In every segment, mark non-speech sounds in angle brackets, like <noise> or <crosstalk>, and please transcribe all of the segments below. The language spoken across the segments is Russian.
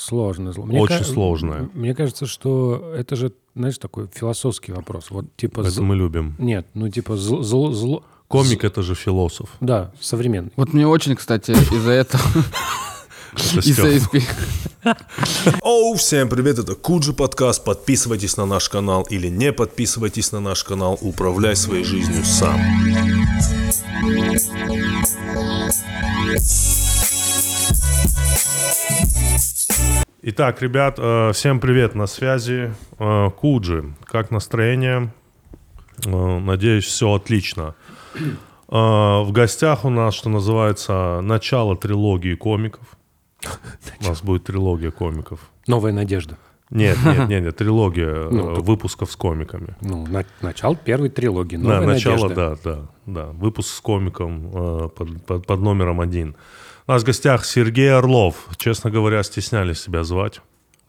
сложно. Зло. Очень ка- сложное. Мне кажется, что это же, знаешь, такой философский вопрос. Вот типа. Это зл... мы любим. Нет, ну типа зло, зло, зло... Комик это же философ. Да, современный. Вот мне очень, кстати, из-за этого. <laughs> Оу, всем привет, это Куджи подкаст. Подписывайтесь на наш канал или не подписывайтесь на наш канал. Управляй своей жизнью сам. Итак, ребят, э, всем привет, на связи э, Куджи. Как настроение? Э, надеюсь, все отлично. В гостях у нас, что называется, начало трилогии комиков. У нас будет трилогия комиков. Новая надежда. Нет, нет, <laughs> нет, нет трилогия ну, выпусков с комиками. Ну, на, начало первой трилогии. Новая да, начало, надежда. да, да, да. Выпуск с комиком под, под, под номером один. У нас в гостях Сергей Орлов. Честно говоря, стеснялись себя звать.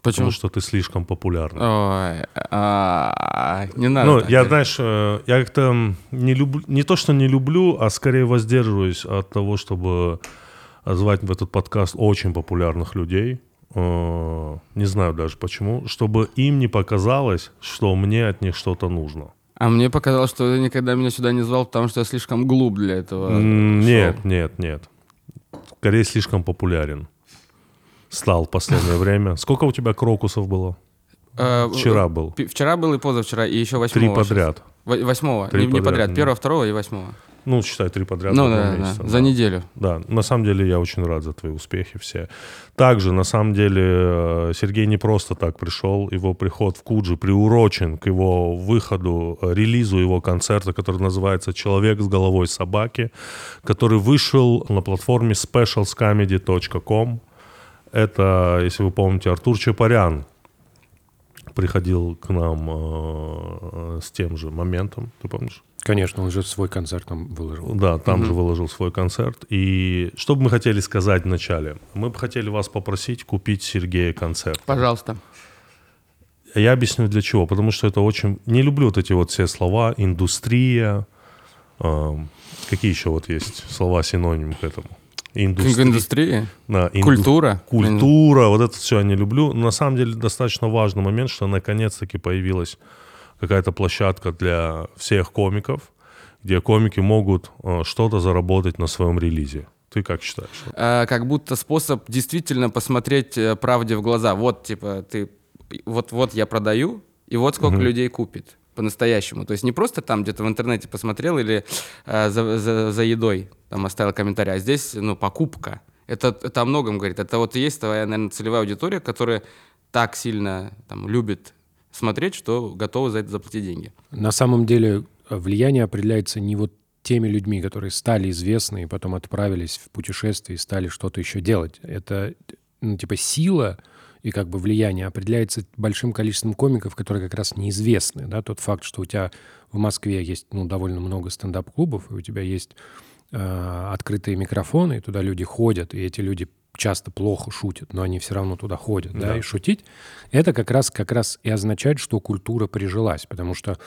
Почему? Потому что ты слишком популярный. Ой, а, не надо. Ну, я, знаешь, э, я как-то не люблю, не то, что не люблю, а скорее воздерживаюсь от того, чтобы звать в этот подкаст очень популярных людей. Э, не знаю даже почему. Чтобы им не показалось, что мне от них что-то нужно. А мне показалось, что ты никогда меня сюда не звал, потому что я слишком глуп для этого. Нет, нет, нет скорее слишком популярен стал в последнее <laughs> время. Сколько у тебя крокусов было? Э, вчера был. Вчера был и позавчера, и еще восьмого. Три подряд. Восьмого, не, не подряд. Первого, второго и восьмого. Ну, считай, три подряд. Ну, да, месяца, да, да, за неделю. Да, на самом деле я очень рад за твои успехи все. Также, на самом деле, э, Сергей не просто так пришел. Его приход в Куджи приурочен к его выходу, э, релизу его концерта, который называется «Человек с головой собаки», который вышел на платформе specialscomedy.com. Это, если вы помните, Артур Чапарян приходил к нам э, с тем же моментом, ты помнишь? Конечно, он же свой концерт там выложил. Да, там угу. же выложил свой концерт. И что бы мы хотели сказать вначале? Мы бы хотели вас попросить купить Сергея концерт. Пожалуйста. Я объясню для чего. Потому что это очень... Не люблю вот эти вот все слова. Индустрия. Э, какие еще вот есть слова синонимы к этому? Индустрия. Индустрия? Да, инду... Культура. Культура. Вот это все я не люблю. Но на самом деле достаточно важный момент, что наконец-таки появилась какая-то площадка для всех комиков, где комики могут э, что-то заработать на своем релизе. Ты как считаешь? А, как будто способ действительно посмотреть э, правде в глаза. Вот, типа, ты, вот, вот я продаю, и вот сколько угу. людей купит по-настоящему. То есть не просто там где-то в интернете посмотрел или э, за, за, за едой там оставил комментарий, а здесь, ну, покупка. Это, это о многом говорит. Это вот и есть твоя, наверное, целевая аудитория, которая так сильно там, любит смотреть, что готовы за это заплатить деньги. На самом деле влияние определяется не вот теми людьми, которые стали известны и потом отправились в путешествие и стали что-то еще делать. Это, ну, типа, сила и как бы влияние определяется большим количеством комиков, которые как раз неизвестны. Да? Тот факт, что у тебя в Москве есть ну, довольно много стендап-клубов, и у тебя есть э, открытые микрофоны, и туда люди ходят, и эти люди часто плохо шутят, но они все равно туда ходят, да, да. и шутить, это как раз, как раз и означает, что культура прижилась, потому что,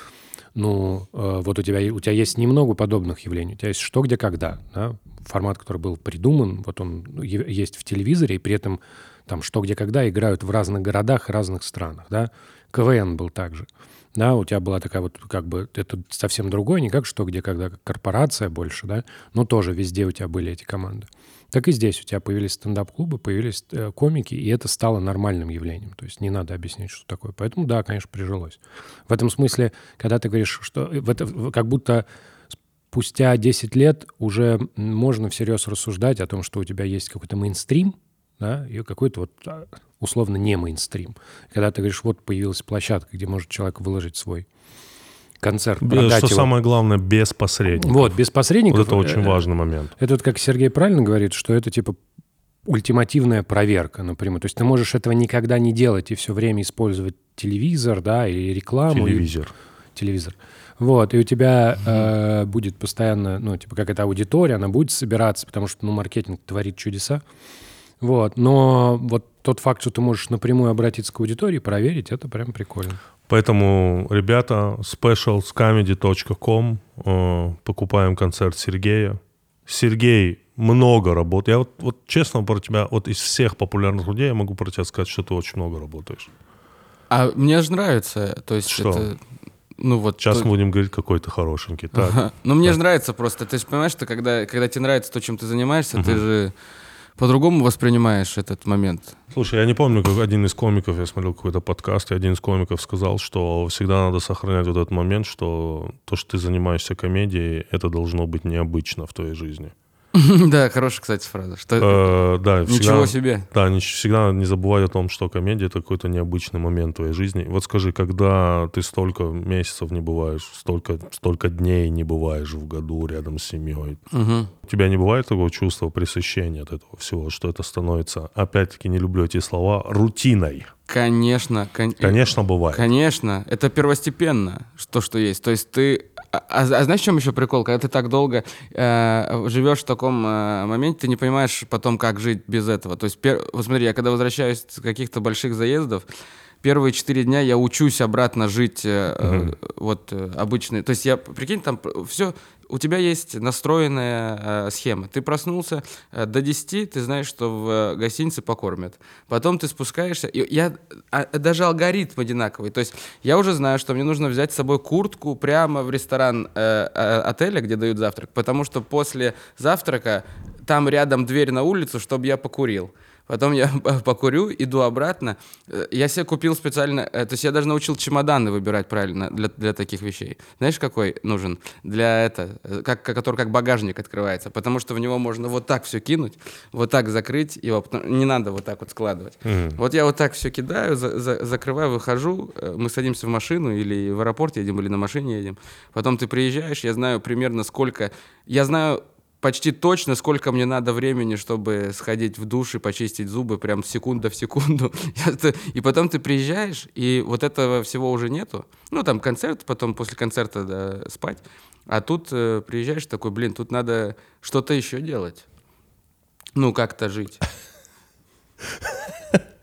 ну, э, вот у тебя, у тебя есть немного подобных явлений, у тебя есть что, где, когда, да, формат, который был придуман, вот он есть в телевизоре, и при этом там что, где, когда играют в разных городах, разных странах, да, КВН был также, да, у тебя была такая вот, как бы, это совсем другое, не как что, где, когда, как корпорация больше, да, но тоже везде у тебя были эти команды. Так и здесь у тебя появились стендап-клубы, появились э, комики, и это стало нормальным явлением. То есть не надо объяснять, что такое. Поэтому да, конечно, прижилось. В этом смысле, когда ты говоришь, что в это, как будто спустя 10 лет уже можно всерьез рассуждать о том, что у тебя есть какой-то мейнстрим, да, и какой-то вот а, условно не мейнстрим. Когда ты говоришь, вот появилась площадка, где может человек выложить свой концерт. Продать что его. самое главное, без посредников. Вот, без посредников. Вот это очень э, важный момент. Это вот как Сергей правильно говорит, что это типа ультимативная проверка напрямую. То есть ты можешь этого никогда не делать и все время использовать телевизор, да, и рекламу. Телевизор. И... Телевизор. Вот, и у тебя э, будет постоянно, ну, типа, как эта аудитория, она будет собираться, потому что, ну, маркетинг творит чудеса. Вот, но вот тот факт, что ты можешь напрямую обратиться к аудитории, проверить, это прям прикольно. Поэтому, ребята, specialscomedy.com, э, покупаем концерт Сергея. Сергей много работ. Я вот, вот честно про тебя, вот из всех популярных людей я могу про тебя сказать, что ты очень много работаешь. А мне же нравится, то есть Что? это... Ну вот... Сейчас то- мы будем говорить, какой ты хорошенький. Так, Ага. Ну, мне же нравится просто. Ты же понимаешь, что когда, когда тебе нравится то, чем ты занимаешься, ты же по-другому воспринимаешь этот момент. Слушай, я не помню, как один из комиков, я смотрел какой-то подкаст, и один из комиков сказал, что всегда надо сохранять вот этот момент, что то, что ты занимаешься комедией, это должно быть необычно в твоей жизни. <laughs> Да, хорошая, кстати, фраза. Что Э, да, Ничего всегда- себе. Да, всегда не забывай о том, что комедия это какой-то необычный момент твоей жизни. Вот скажи, когда ты столько месяцев не бываешь, столько, столько дней не бываешь в году рядом с семьей, у тебя не бывает такого чувства пресыщения от этого всего, что это становится, опять-таки не люблю эти слова, рутиной? Конечно. кон- Конечно, бывает. Конечно, это первостепенно, то, что есть. То есть ты... А, а- а знаешь, в чем еще прикол? Когда ты так долго э, живешь в таком э, моменте, ты не понимаешь потом, как жить без этого. То есть, пер- вот смотри, я когда возвращаюсь с каких-то больших заездов, первые четыре дня я учусь обратно жить э, э, вот э, обычный. То есть я, прикинь, там все... У тебя есть настроенная э, схема. Ты проснулся э, до 10, ты знаешь, что в э, гостинице покормят. Потом ты спускаешься. И я, а, даже алгоритм одинаковый. То есть я уже знаю, что мне нужно взять с собой куртку прямо в ресторан э, э, отеля, где дают завтрак. Потому что после завтрака там рядом дверь на улицу, чтобы я покурил. Потом я <laughs> покурю, иду обратно. Э, Я себе купил специально... э, То есть я даже научил чемоданы выбирать правильно для, для таких вещей. Знаешь, какой нужен? Для это... э, Как, который как багажник открывается. Потому что в него можно вот так все кинуть, вот так закрыть его. Не надо вот так вот складывать. Вот я вот так все кидаю, за- за- закрываю, выхожу. Мы садимся в машину или в аэропорт едем, или на машине едем. Потом ты приезжаешь, я знаю примерно сколько... Я знаю почти точно, сколько мне надо времени, чтобы сходить в душ и почистить зубы, прям секунда в секунду. <laughs> И потом ты приезжаешь, и вот этого всего уже нету. Ну, там концерт, потом после концерта да, спать. А тут э, приезжаешь такой, блин, тут надо что-то еще делать. Ну, как-то жить.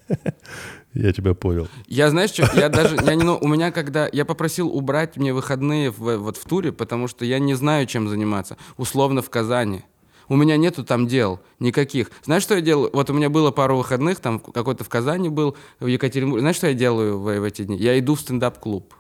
<laughs> Я тебя понял. Я, знаешь, что, я даже, я не, ну, у меня когда, я попросил убрать мне выходные в, вот в туре, потому что я не знаю, чем заниматься. Условно в Казани. У меня нету там дел никаких. Знаешь, что я делаю? Вот у меня было пару выходных, там какой-то в Казани был, в Екатеринбурге. Знаешь, что я делаю в, в эти дни? Я иду в стендап-клуб.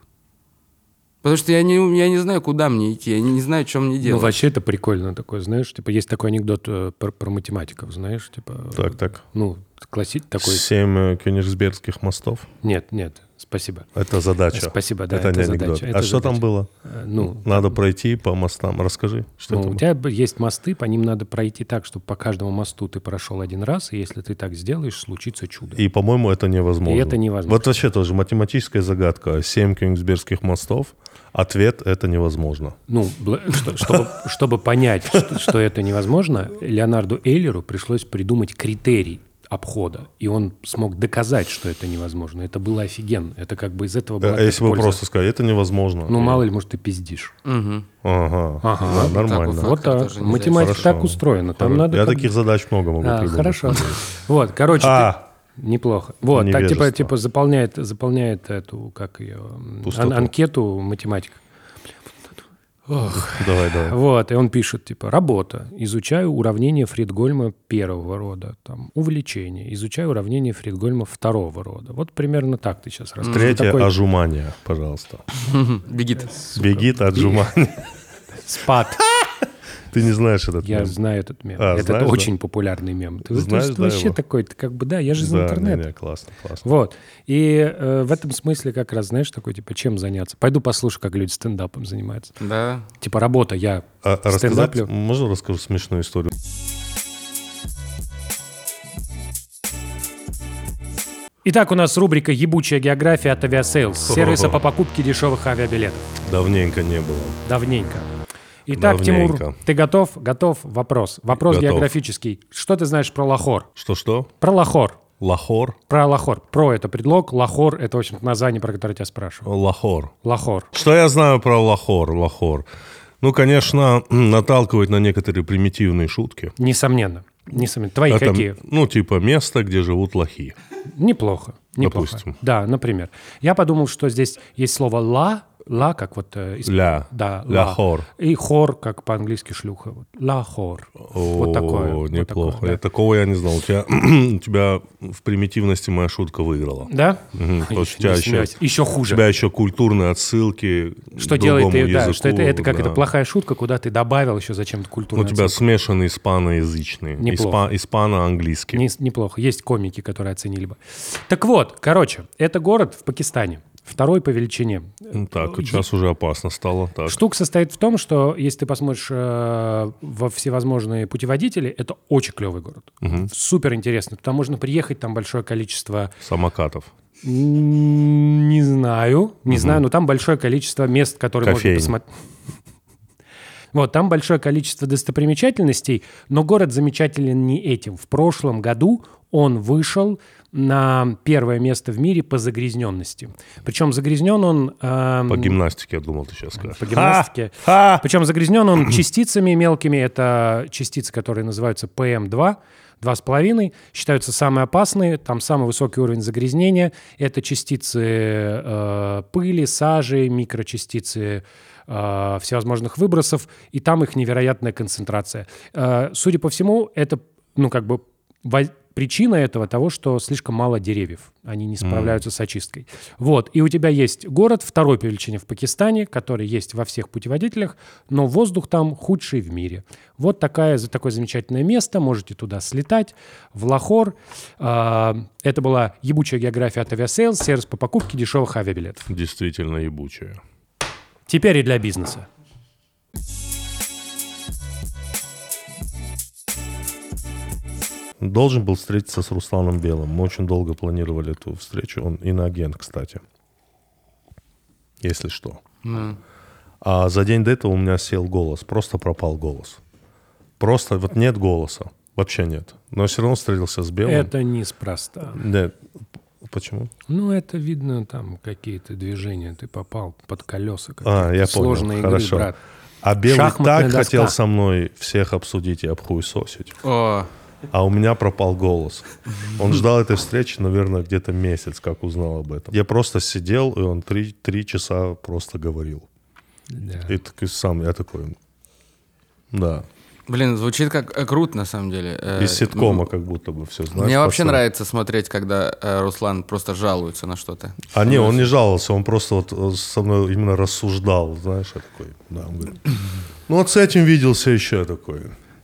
Потому что я не, я не знаю, куда мне идти, я не, не знаю, что мне Ну, делать. вообще это прикольно такое, знаешь, типа есть такой анекдот э, про, про математиков, знаешь, типа... Так, так. Ну, классик такой... Семь э, кёнигсбергских мостов. Нет, нет, спасибо. Это задача. Спасибо, да, это, это не анекдот. задача, это а что там задача. было? Э, Ну, Надо пройти по мостам. Расскажи, что ну, это у тебя есть мосты, по ним надо пройти так, чтобы по каждому мосту ты прошел один раз, и если ты так сделаешь, случится чудо. И, по-моему, это невозможно. И это невозможно. Вот вообще тоже математическая загадка. Семь кёнигсбергских мостов. Ответ — это невозможно. Ну, что- чтобы, чтобы понять, что, что это невозможно, Леонарду Эйлеру пришлось придумать критерий обхода, и он смог доказать, что это невозможно. Это было офигенно. Это как бы из этого была А если бы просто сказать, это невозможно. Ну, мало ли, может, ты пиздишь. Ага, Ага. Да, нормально. вот, так. Математика Хорошо. так устроена. Там надо... Я как- таких задач много могу А, придумать. хорошо. Вот, короче, А, неплохо. Вот, так типа, типа заполняет, заполняет эту, как ее, ан- анкету математика. Давай, давай. Вот, и он пишет, типа, работа. Изучаю уравнение Фридгольма первого рода. Там, увлечение. Изучаю уравнение Фридгольма второго рода. Вот примерно так ты сейчас рассказываешь. Третье Такой отжимание, пожалуйста. Бегит. Бегит отжимание. спад. Ты не знаешь этот Я мем? знаю этот мем. А, Это знаешь, да? очень популярный мем. Ты, ты Знаешь, да, вообще его? такой, ты как бы, да, я же из Да, интернета. не, не, классно, классно. Вот. И э, в этом смысле как раз, знаешь, такой, типа, чем заняться? Пойду послушаю, как люди стендапом занимаются. Да. Типа, работа, я А, рассказать, стендаплю. можно расскажу смешную историю? Итак, у нас рубрика «Ебучая география» от Aviasales, <laughs> сервиса по покупке дешевых авиабилетов. Давненько не было. Давненько. Итак, Давненько. Тимур, ты готов? Готов? Вопрос. Вопрос Готов. географический. Что ты знаешь про Лахор? Что-что? Про Лахор. Лахор? Про Лахор. Про это предлог, Лахор — это, в общем название, про которое я тебя спрашиваю. Лахор. Лахор. Что я знаю про Лахор? Лахор. Ну, конечно, наталкивает на некоторые примитивные шутки. Несомненно. Несомненно. Твои Это, какие? ну, типа место, где живут лохи. Неплохо. Неплохо. Допустим. Да, например. Я подумал, что здесь есть слово «ла», Ла, как вот... э, Ля. Да, Ля ла. хор. И хор, как по-английски шлюха. Вот. Ла хор. вот такое. Вот неплохо. такое, Я да. такого я не знал. У тебя, <clears throat> у тебя в примитивности моя шутка выиграла. Да? У тебя еще. Еще у хуже. тебя еще культурные отсылки Что делает да, что это, это как да. это плохая шутка, куда ты добавил еще зачем-то У культурную тебя смешанный испаноязычный. Неплохо. Испа- испано-английский. Не- неплохо. Есть комики, которые оценили бы. Так вот, короче, это город в Пакистане. Второй по величине. Ну, Так, сейчас уже опасно стало. Так. Штука состоит в том, что если ты посмотришь э, во всевозможные путеводители, это очень клевый город. Супер интересно. Туда можно приехать, там большое количество Самокатов. Не знаю, не знаю, но там большое количество мест, которые Кофеин. можно посмотреть. <laughs> Вот, там большое количество достопримечательностей, но город замечателен не этим. В прошлом году он вышел на первое место в мире по загрязненности. Причем загрязнен он... эм, По гимнастике, я думал, ты сейчас скажешь. по гимнастике. <laughs> Ха! Причем загрязнен он частицами мелкими. Это частицы, которые называются PM2, 2,5. Считаются самые опасные. Там самый высокий уровень загрязнения. Это частицы э, пыли, сажи, микрочастицы э, всевозможных выбросов. И там их невероятная концентрация. Э, судя по всему, это, ну, как бы... Причина этого того, что слишком мало деревьев. Они не справляются с очисткой. Вот. И у тебя есть город второй по величине в Пакистане, который есть во всех путеводителях, но воздух там худший в мире. Вот такая, за такое замечательное место. Можете туда слетать, в Лахор. А, Это была ебучая география от Aviasales, сервис по покупке дешевых авиабилетов. Действительно ебучая. Теперь и для бизнеса. Должен был встретиться с Русланом Белым. Мы очень долго планировали эту встречу. Он иноагент, кстати. Если что. Ну. А за день до этого у меня сел голос. Просто пропал голос. Просто вот нет голоса. Вообще нет. Но все равно встретился с Белым. Это неспроста. Нет. Почему? Ну, это видно, там какие-то движения. Ты попал под колеса. А, я понял. Сложные игры, Хорошо. брат. А Белый Шахматная так доска. хотел со мной всех обсудить и обхуесосить. О, А у меня пропал голос. Он ждал этой встречи, наверное, где-то месяц, как узнал об этом. Я просто сидел, и он три, три часа просто говорил. Да. И так и сам я такой... Да. блин, звучит как э, круто на самом деле. Э, Из ситкома как будто бы все, знаешь. Мне вообще пошел. нравится смотреть, когда э, Руслан просто жалуется на что-то. А не, он не жаловался, он просто вот со мной именно рассуждал, знаешь, я такой, да, он говорит, ну вот с этим виделся еще я такой.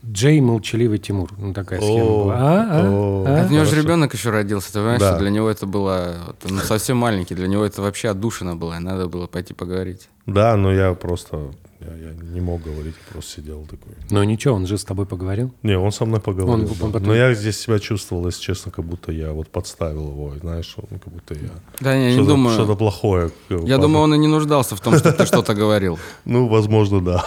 Джей молчаливый Тимур. Ну, такая схема О, была. А, а, о. а? От него же ребенок еще родился, ты понимаешь, Да. что для него это было совсем маленький, для него это вообще отдушина была, надо было пойти поговорить. Да, но я просто, я, я не мог говорить, просто сидел такой. Ну ничего, он же с тобой поговорил. Не, он со мной поговорил. Он- да. он потом- Но я здесь себя чувствовал, если честно, как будто я вот подставил его, знаешь, он как будто я... Да, не, не думаю. что-то плохое. Я думаю, он и не нуждался в том, что ты что-то говорил. <laughs> Ну, возможно, да.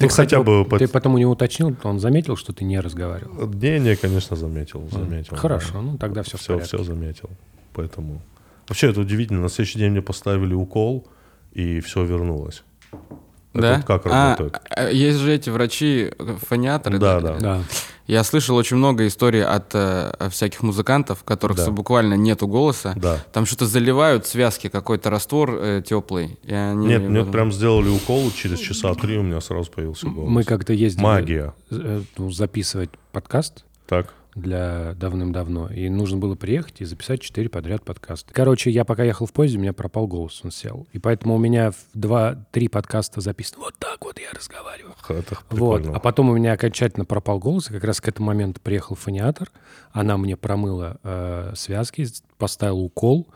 Ну, кстати, хотя бы... Ты потом у него уточнил, он заметил, что ты не разговаривал. Не, не, конечно, заметил, заметил. Хорошо, ну тогда все Все, все заметил. Поэтому... Вообще, это удивительно. На следующий день мне поставили укол, и все вернулось. Это Да? вот как А, работает? а, есть же эти врачи, э, фониаторы. Да, да. Да. Я слышал очень много историй от э, всяких музыкантов, у которых Да. буквально нету голоса. Да. Там что-то заливают связки, какой-то раствор э, теплый. И они Нет, мне прям сделали укол, через часа три у меня сразу появился голос. Мы как-то ездили Магия. э, ну, записывать подкаст Так. Для давным-давно, и нужно было приехать и записать четыре подряд подкаста. Короче, я пока ехал в поезде, у меня пропал голос, он сел. И поэтому у меня два-три подкаста записано. Вот так вот я разговариваю. Это Вот. прикольно. А потом у меня окончательно пропал голос, и как раз к этому моменту приехал фониатор. Она мне промыла э, связки, поставила укол,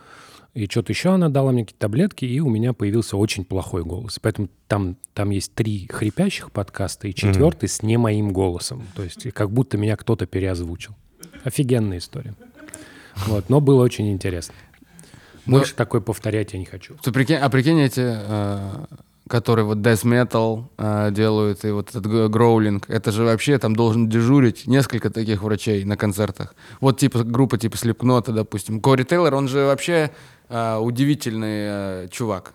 и что-то еще она дала мне какие-то таблетки, и у меня появился очень плохой голос. Поэтому там, там есть три хрипящих подкаста, и четвертый с не моим голосом. То есть как будто меня кто-то переозвучил. Офигенная история. Вот, но было очень интересно. Но- Больше такой повторять я не хочу. Ты прикинь, а прикинь эти, э, которые вот death metal э, делают, и вот этот гроулинг, это же вообще там должен дежурить несколько таких врачей на концертах. Вот типа группа типа Слепнота, допустим. Кори Тейлор, он же вообще э, удивительный э, чувак.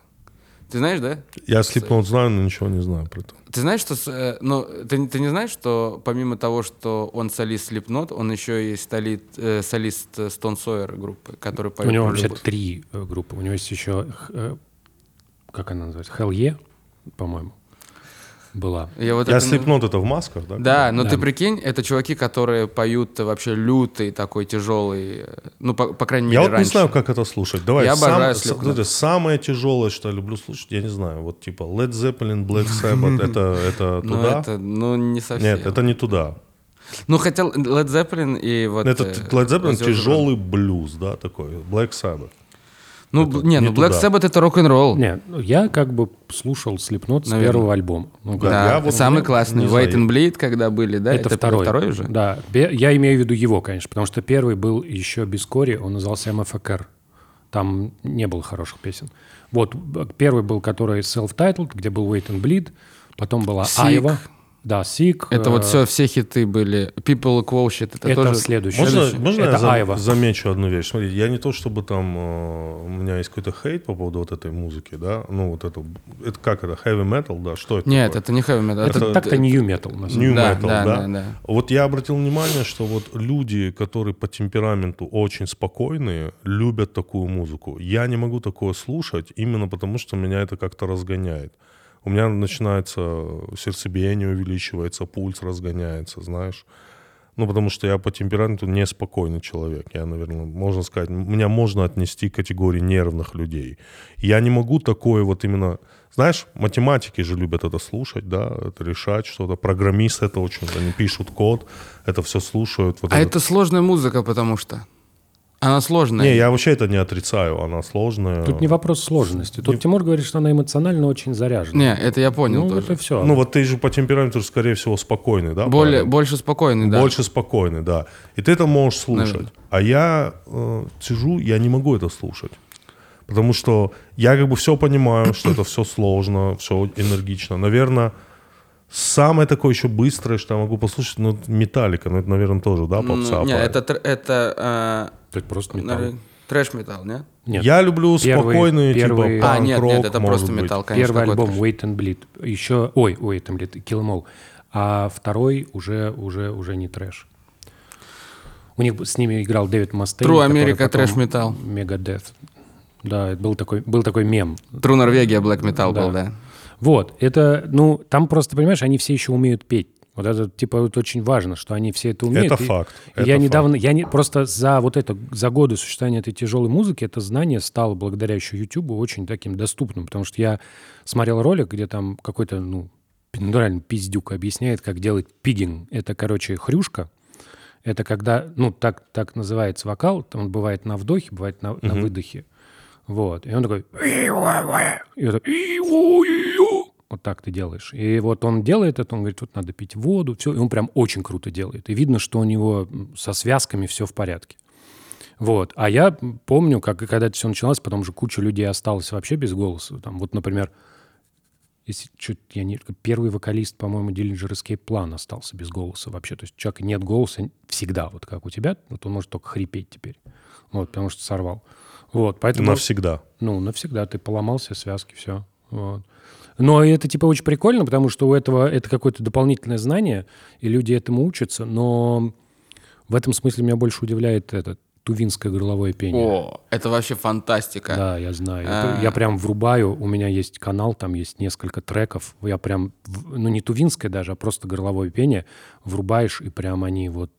Ты знаешь, да? Я Слепнот знаю, но ничего не знаю про это. Ты знаешь, что... э, ну, ты, ты не знаешь, что помимо того, что он солист Слепнот, он еще и столит, э, солист Stone Sawyer группы, который поет У него вообще любовь. три группы. У него есть еще э, как она называется, Hell Yeah, по-моему, была. Я, вот Я это слепнот это в масках, да? Да, но Да. ты прикинь, это чуваки, которые поют вообще лютый такой тяжелый, ну, по, по крайней мере, Я вот не знаю, как это слушать. Давай, Я сам- обожаю с- Slipknot. смотри, самое тяжелое, что я люблю слушать, я не знаю, вот типа Led Zeppelin, Black Sabbath, это, <laughs> это Ну, туда? это, ну, не совсем. Нет, это не туда. Ну, хотел Led Zeppelin и вот... Это э, Led Zeppelin тяжелый блюз, да, такой. Black Sabbath. Ну, это не, не ну, Black туда. Sabbath это рок-н-ролл. Не, ну, я как бы слушал Слепнот с Наверное. первого альбома. Ну, Да, Да, я вот самый не- классный. не Wait and Bleed, когда были, да? это, второй. второй уже? Да, я имею в виду его, конечно, потому что первый был еще без кори, он назывался MFKR. Там не было хороших песен. Вот, первый был, который self-titled, где был Wait and Bleed, потом была Sick. Айва. Да, Сик. Это вот все, все хиты были. People Quo Shit, это, Это тоже... следующий. Можно, можно это я зам- Айва. замечу одну вещь? Смотри, я не то, чтобы там э, у меня есть какой-то хейт по поводу вот этой музыки, да, ну вот это, это как это, heavy metal, да, что это Нет, такое? это не heavy metal. Это, Это, так-то New Metal. New. Да, metal, да, да, да, да. Вот я обратил внимание, что вот люди, которые по темпераменту очень спокойные, любят такую музыку. Я не могу такое слушать именно потому, что меня это как-то разгоняет. У меня начинается сердцебиение увеличивается, пульс разгоняется, знаешь. Ну, потому что я по темпераменту неспокойный человек. Я, наверное, можно сказать, меня можно отнести к категории нервных людей. Я не могу такое вот именно... Знаешь, математики же любят это слушать, да, это решать что-то. Программисты это очень... Они пишут код, это все слушают. Вот А этот- это сложная музыка, потому что... Она сложная. Не, я вообще это не отрицаю, она сложная. Тут не вопрос сложности. Тут Тимур говорит, что она эмоционально очень заряжена. Не, это я понял ну, тоже. это все. Ну, вот ты же по темпераменту, скорее всего, спокойный, да? Более, правильно? больше спокойный, да. Больше спокойный, да. И ты это можешь слушать. Наверное. А я э, сижу, я не могу это слушать. Потому что я как бы все понимаю, что это все сложно, все энергично. Наверное, самое такое еще быстрое, что я могу послушать, ну, Металлика, ну, это, наверное, тоже, да, попса. не, это, это Это просто э, металл. трэш-металл, нет? Нет. Я люблю Первый- спокойные, первый- типа, А, нет, нет, это просто быть. металл, конечно. Первый альбом Wait and Bleed. Еще... Ой, Wait and Bleed, Kill 'Em All. А второй уже, уже, уже не трэш. У них с ними играл Дэвид Мастейн. True America потом трэш-металл. Megadeth. Да, это был такой, был такой мем. True Норвегия Black Metal Да. был, да. Вот, это, ну, там просто, понимаешь, они все еще умеют петь. Вот это, типа, вот очень важно, что они все это умеют. Это И- факт, и это я факт. недавно, я не, просто за вот это, за годы существования этой тяжелой музыки, это знание стало благодаря еще YouTube очень таким доступным, потому что я смотрел ролик, где там какой-то, ну, реально пиздюк объясняет, как делать пигинг. Это, короче, хрюшка. Это когда, ну, так, так называется вокал, там он бывает на вдохе, бывает на, на выдохе. Вот. И он такой... Вот так, ты делаешь. И вот он делает это, он говорит, тут надо пить воду, все. И он прям очень круто делает. И видно, что у него со связками все в порядке. Вот. А я помню, как когда это все началось, потом же куча людей осталась вообще без голоса. Там, вот, например, если чуть я не... Первый вокалист, по-моему, Dillinger Escape Plan остался без голоса вообще. То есть у человека нет голоса всегда, вот как у тебя. Вот он может только хрипеть теперь. Вот, потому что сорвал. Вот, поэтому... Навсегда. Ну, навсегда ты поломался, связки, все. Вот. Но это типа очень прикольно, потому что у этого это какое-то дополнительное знание, и люди этому учатся, но в этом смысле меня больше удивляет это тувинское горловое пение. О, это вообще фантастика. Да, я знаю. Это А. Я прям врубаю, у меня есть канал, там есть несколько треков. Я прям, ну не тувинское даже, а просто горловое пение. Врубаешь, и прям они вот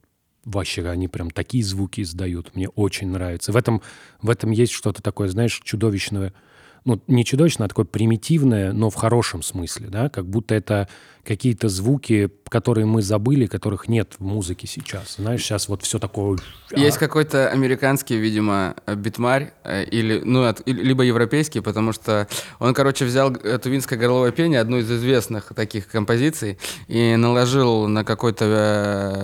вообще, они прям такие звуки издают. Мне очень нравится. В этом, в этом есть что-то такое, знаешь, чудовищное. Ну, не чудовищное, а такое примитивное, но в хорошем смысле, да, как будто это какие-то звуки, которые мы забыли, которых нет в музыке сейчас. Знаешь, сейчас вот все такое... Есть какой-то американский, видимо, э, битмарь, э, или, ну, либо европейский, потому что он, короче, взял тувинское горловое пение, одну из известных таких композиций, и наложил на какой-то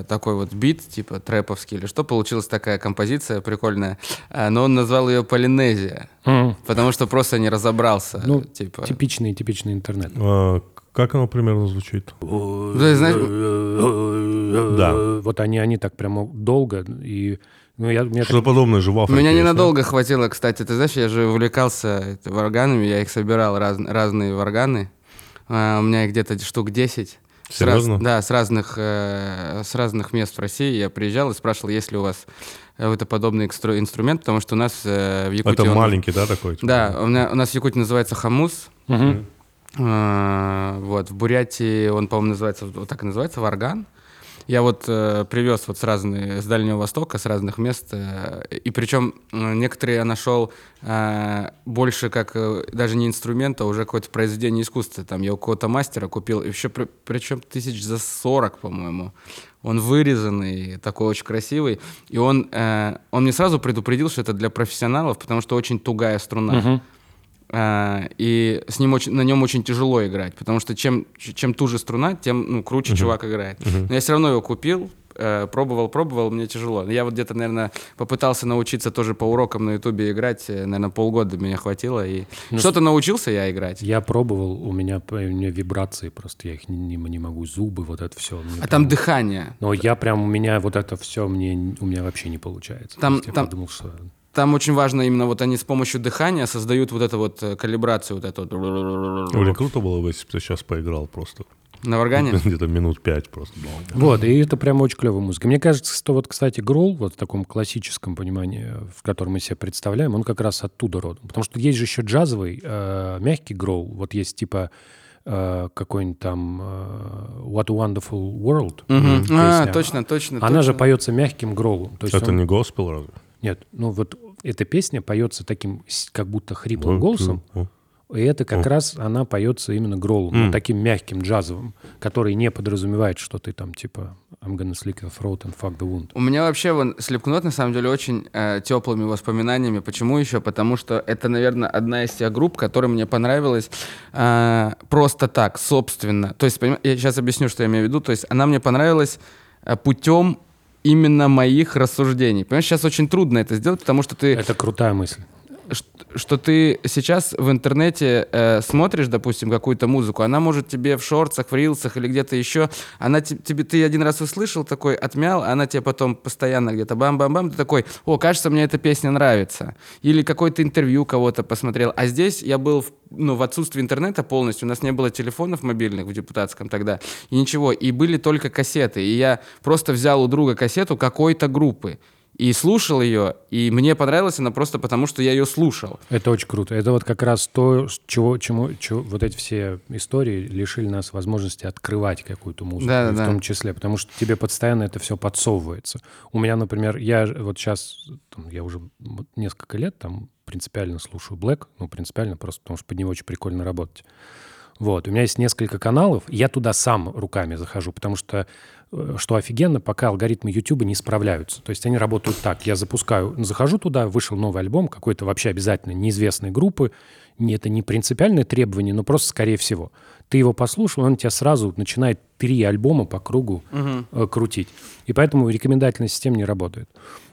э, такой вот бит, типа трэповский или что, получилась такая композиция прикольная, но он назвал ее «Полинезия», М, потому что просто не разобрался, Ну, типа... Типичный, типичный интернет. Как оно примерно звучит? Да. Вот они, они так прямо долго. И, ну, я, у меня Что-то подобное же в Африке Меня есть, да? ненадолго хватило, кстати. Ты знаешь, я же увлекался варганами, я их собирал, раз- разные варганы. А, у меня их где-то штук 10. С раз- Серьезно? да, с разных, э, с разных мест в России я приезжал и спрашивал, есть ли у вас э, это подобный экстру- инструмент, потому что у нас э, в Якутии... Это он- маленький, да, такой? типа? Да, у, меня- у нас в Якутии называется хамус. Мгм. Э, Вот, в Бурятии он, по-моему, называется, вот так и называется, варган. Я вот э, привез вот с разных, с Дальнего Востока, с разных мест, э, и причем э, некоторые я нашел э, больше как э, даже не инструмент, а уже какое-то произведение искусства. Там я у какого-то мастера купил, еще при- причем тысяч за 40, по-моему. Он вырезанный, такой очень красивый. И он, э, он мне сразу предупредил, что это для профессионалов, потому что очень тугая струна. Мгм. А, и с ним очень, на нем очень тяжело играть, потому что чем, чем туже струна, тем ну, круче чувак играет. Но я все равно его купил, э, пробовал, пробовал, мне тяжело. Я вот где-то, наверное, попытался научиться тоже по урокам на Ютубе играть, э, наверное, полгода меня хватило. И что-то научился я играть. Я пробовал, у меня, у меня вибрации просто, я их не, не- могу, зубы, вот это все. А там дыхание. Но я прям, у меня вот это все, мне, у меня вообще не получается. Там- есть я там- подумал, что... Там очень важно именно вот они с помощью дыхания создают вот эту вот э, калибрацию, вот эту. Блин, круто было бы, если бы ты сейчас поиграл просто. На варгане? <laughs> Где-то минут пять просто. Вот, и это прям очень клевая музыка. Мне кажется, что вот, кстати, Гролл, вот в таком классическом понимании, в котором мы себе представляем, он как раз оттуда родом. Потому что есть же еще джазовый, э, мягкий Гролл. Вот есть типа э, какой-нибудь там э, What a Wonderful World. Мгм. А, точно, точно. Она точно. же поется мягким есть Это он- не госпел разве? Нет, ну вот эта песня поется таким как будто хриплым голосом, и это как раз она поется именно гроллом, но таким мягким, джазовым, который не подразумевает, что ты там типа I'm gonna slick your throat and fuck the wound. У меня вообще вон Слепкнот на самом деле очень э, теплыми воспоминаниями. Почему еще? Потому что это, наверное, одна из тех групп, которая мне понравилась э, просто так, собственно. То есть, поним- я сейчас объясню, что я имею в виду. То есть, она мне понравилась э, путем именно моих рассуждений. Понимаешь, сейчас очень трудно это сделать, потому что ты Это крутая мысль. Что ты сейчас в интернете э, смотришь, допустим, какую-то музыку, она может тебе в шортсах, в рилсах или где-то еще, она те- тебе, ты один раз услышал такой, отмял, она тебе потом постоянно где-то бам-бам-бам, ты такой, о, кажется, мне эта песня нравится. Или какое-то интервью кого-то посмотрел. А здесь я был в, ну, в отсутствии интернета полностью, у нас не было телефонов мобильных в депутатском тогда, и ничего, и были только кассеты. И я просто взял у друга кассету какой-то группы, и слушал ее, и мне понравилась она просто потому, что я ее слушал. Это очень круто. Это вот как раз то, чего, чему, чего- вот эти все истории лишили нас возможности открывать какую-то музыку, Да, в том числе, потому что тебе постоянно это все подсовывается. У меня, например, я вот сейчас, там, я уже несколько лет там принципиально слушаю Black, ну, принципиально просто потому, что под него очень прикольно работать. Вот, у меня есть несколько каналов, я туда сам руками захожу, потому что, что офигенно, пока алгоритмы YouTube не справляются. То есть они работают так, я запускаю, захожу туда, вышел новый альбом какой-то вообще обязательно неизвестной группы, это не принципиальное требование, но просто скорее всего. Ты его послушал, он тебя сразу начинает три альбома по кругу э, крутить. И поэтому рекомендательная система не работает.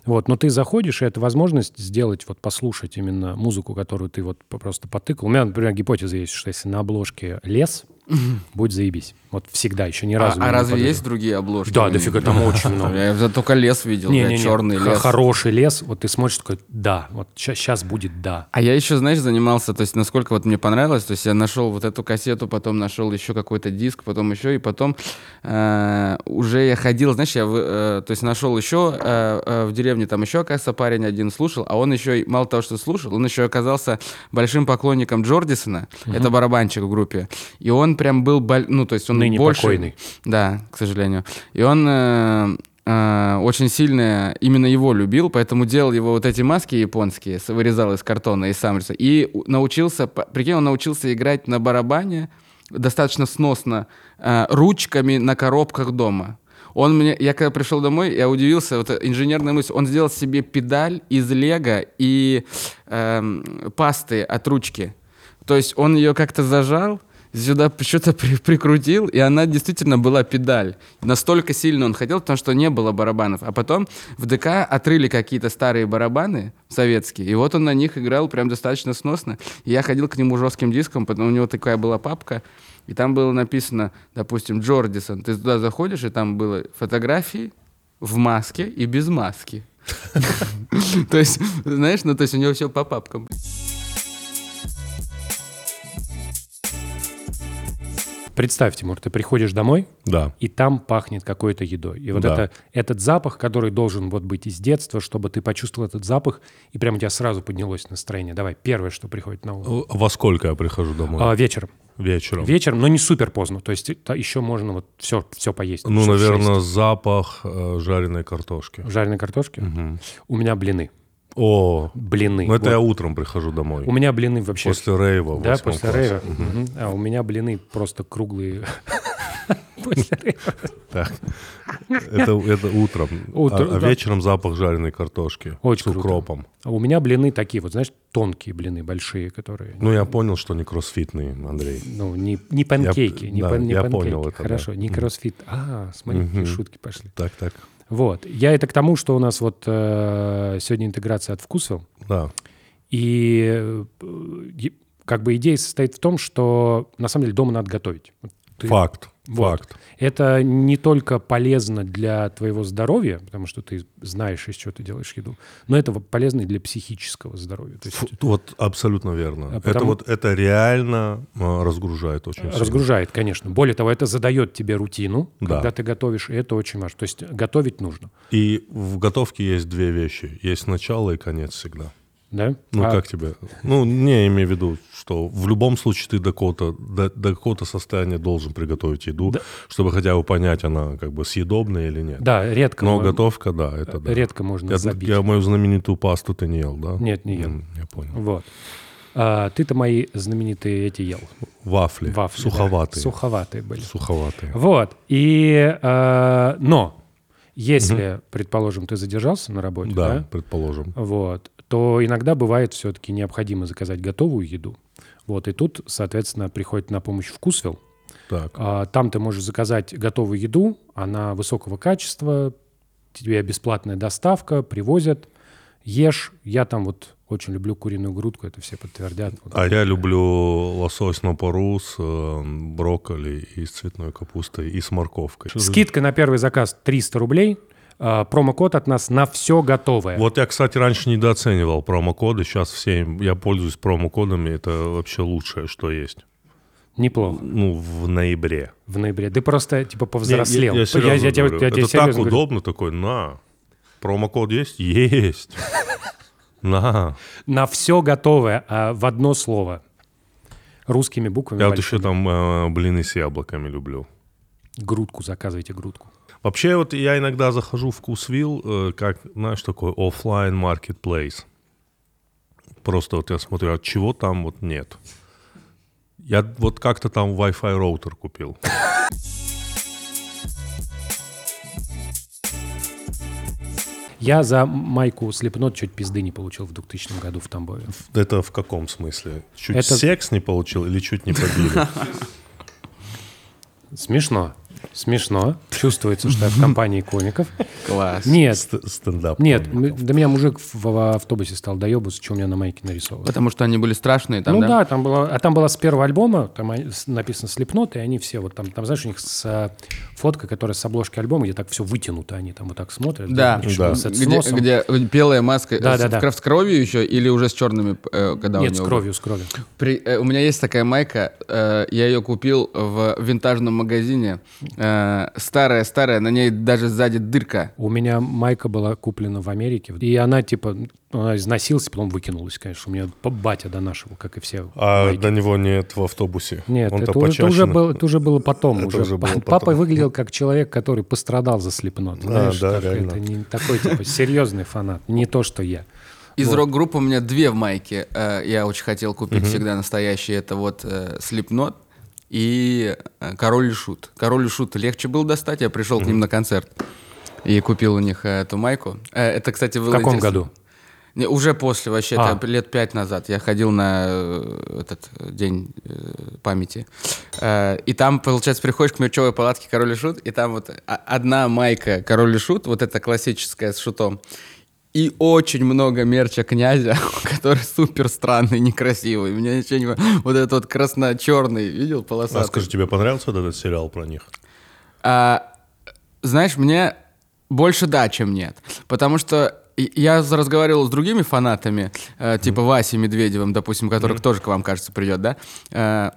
Вот, но ты заходишь, и это возможность сделать, вот послушать именно музыку, которую ты вот просто потыкал. У меня, например, гипотеза есть, что если на обложке лес, будет заебись. Вот всегда, еще ни А, разу. а не разве есть другие обложки? Да, дофига, там очень много. Я только лес видел, Не, не, черный лес. Хороший лес, вот ты смотришь такой, да, вот сейчас будет да. А я еще, знаешь, занимался, то есть насколько вот мне понравилось, то есть я нашел вот эту кассету, потом нашел еще какой-то диск, потом еще, и потом э, уже я ходил, знаешь, я, э, то есть нашел еще э, в деревне, там еще, оказывается, парень один слушал, а он еще, мало того, что слушал, он еще оказался большим поклонником Джордисона, это барабанщик в группе, и он прям был, боль- ну, то есть он Ныне больше... покойный. Да, к сожалению. И он э, э, очень сильно именно его любил, поэтому делал его вот эти маски японские, вырезал из картона и сам рисовал. И научился, прикинь, он научился играть на барабане достаточно сносно э, ручками на коробках дома. Он мне, я когда пришел домой, я удивился, вот э, инженерная мысль, он сделал себе педаль из лего и эм, пасты от ручки. То есть он ее как-то зажал, сюда что-то при- прикрутил, и она действительно была педаль. Настолько сильно он хотел, потому что не было барабанов. А потом в ДК отрыли какие-то старые барабаны советские, и вот он на них играл прям достаточно сносно. И я ходил к нему жестким диском, потому у него такая была папка, и там было написано, допустим, Джордисон. Ты туда заходишь, и там было фотографии в маске и без маски. <laughs> То есть, знаешь, ну то есть у него все по папкам. Представь, Тимур, ты приходишь домой, Да. и там пахнет какой-то едой. И вот Да. это, этот запах, который должен вот быть из детства, чтобы ты почувствовал этот запах, и прямо у тебя сразу поднялось настроение. Давай, первое, что приходит на ум. Во сколько я прихожу домой? А, вечером. Вечером. Вечером, но не супер поздно. То есть это еще можно вот все, все поесть. Ну, наверное, шесть. запах э, жареной картошки. Жареной картошки? У меня блины. О, Блины. ну это Вот. я утром прихожу домой. У меня блины вообще... После рейва. Да, после классе. рейва. Мгм. А у меня блины просто круглые. <laughs> Так. Это, это утром. Утро- а, а да. вечером запах жареной картошки Очень с круто. укропом. А у меня блины такие, вот знаешь, тонкие блины, большие, которые... Ну, я понял, что не кроссфитный, Андрей. Ну, не, не панкейки. Я- не, да, пан- не я панкейки. понял это, да. Хорошо, не кроссфит. А, смотри, какие шутки пошли. Так, так. Вот. Я это к тому, что у нас вот э, сегодня интеграция от Вкусвилл. Да. И э, как бы идея состоит в том, что на самом деле дома надо готовить. Ты- Факт. Вот. Факт. Это не только полезно для твоего здоровья, потому что ты знаешь, из чего ты делаешь еду, но это вот полезно и для психического здоровья. То есть Фу, Вот абсолютно верно. А Это потому- вот это реально э, разгружает очень сильно. разгружает, конечно. Более того, это задает тебе рутину, Да. когда ты готовишь, и это очень важно. То есть готовить нужно, И в готовке есть две вещи. Есть начало и конец всегда. Да? Ну, А как тебе? Ну, не имею в виду, что в любом случае ты до какого-то, до, до какого-то состояния должен приготовить еду, чтобы хотя бы понять, она как бы съедобная или нет. Да, редко. Но мо- готовка, да, это да. Редко можно Я, забить. я мою знаменитую пасту ты не ел, да? Нет, не ел. Я понял. Вот. А, ты-то мои знаменитые эти ел. Вафли. Вафли. да. Суховатые. Суховатые были. Суховатые. Вот. И, э, но, если, предположим, ты задержался на работе, Да, да, предположим. вот, то иногда бывает все-таки необходимо заказать готовую еду. Вот, и тут, соответственно, приходит на помощь вкусвилл. Так. А, Там ты можешь заказать готовую еду, она высокого качества, тебе бесплатная доставка, привозят, ешь. Я там вот очень люблю куриную грудку, это все подтвердят. Вот. А я люблю лосось на пару с э, брокколи и с цветной капустой и с морковкой. Скидка на первый заказ 300 рублей, промокод от нас на все готовое. Вот я, кстати, раньше недооценивал промокоды. Сейчас все я пользуюсь промокодами. Это вообще лучшее, что есть. Неплохо. Ну, в ноябре. В ноябре. Ты просто типа повзрослел. Я, я серьезно тебе- говорю. я тебе Это так говорю. удобно такой, на. Промокод есть? Есть. <laughs> На. На все готовое, а в одно слово. Русскими буквами. Я вот еще там э, блины с яблоками люблю. Грудку заказывайте, грудку. Вообще, вот я иногда захожу в Вкусвилл, э, как, знаешь, такой оффлайн маркетплейс. Просто вот я смотрю, от чего там вот нет. Я вот как-то там Wi-Fi роутер купил. Я за майку Слепнот чуть пизды не получил в 2000 году в Тамбове. Это в каком смысле? Чуть Это- секс не получил или чуть не побили? <laughs> Смешно. Смешно. Чувствуется, что я в <laughs> компании комиков. Класс. Нет, Ст- Стендап. нет, до меня мужик в, автобусе стал доебываться, что у меня на майке нарисовано. Потому что они были страшные там, ну да? там было, а там было с первого альбома, там написано Слепнот, и они все вот там, там знаешь, у них с, а, фотка, которая с обложки альбома, где так все вытянуто, они там вот так смотрят. Да, с где, белая маска Да, с, да, да. с кровью еще или уже с черными, э, когда у Нет, с кровью, с кровью. Э, у меня есть такая майка, э, я ее купил в винтажном магазине. Старая-старая, на ней даже сзади дырка. У меня майка была куплена в Америке, и она типа, она износилась, потом выкинулась, конечно. У меня батя донашивал, как и все. А майки. до него нет в автобусе? Нет, Он-то это, у- это уже было, это уже было потом. Это уже. уже было потом. Папа выглядел как человек, который пострадал за слепнот. Знаешь, да, так, реально. это не такой типа серьезный фанат, не то, что я. Из рок-группы у меня две в майке. э, я очень хотел купить всегда настоящие. Это вот э, Slipknot и э, Король и Шут. Король и Шут легче было достать. Я пришел к ним на концерт и купил у них эту майку. Это, кстати, было В каком интересно. году? Не, уже после, вообще, А. это лет пять назад. Я ходил на этот день памяти. И там, получается, приходишь к мерчевой палатке Король и Шут, и там вот а- одна майка Король и Шут, вот эта классическая с шутом, и очень много мерча князя, <laughs> который супер странный, некрасивый. Меня ничего не... Вот этот вот красно-черный, видел, полосатый? А скажи, тебе понравился вот этот сериал про них? А, знаешь, мне больше да, чем нет. Потому что я разговаривал с другими фанатами, э, типа Васи Медведевым, допустим, который тоже к вам, кажется, придет, да? Э,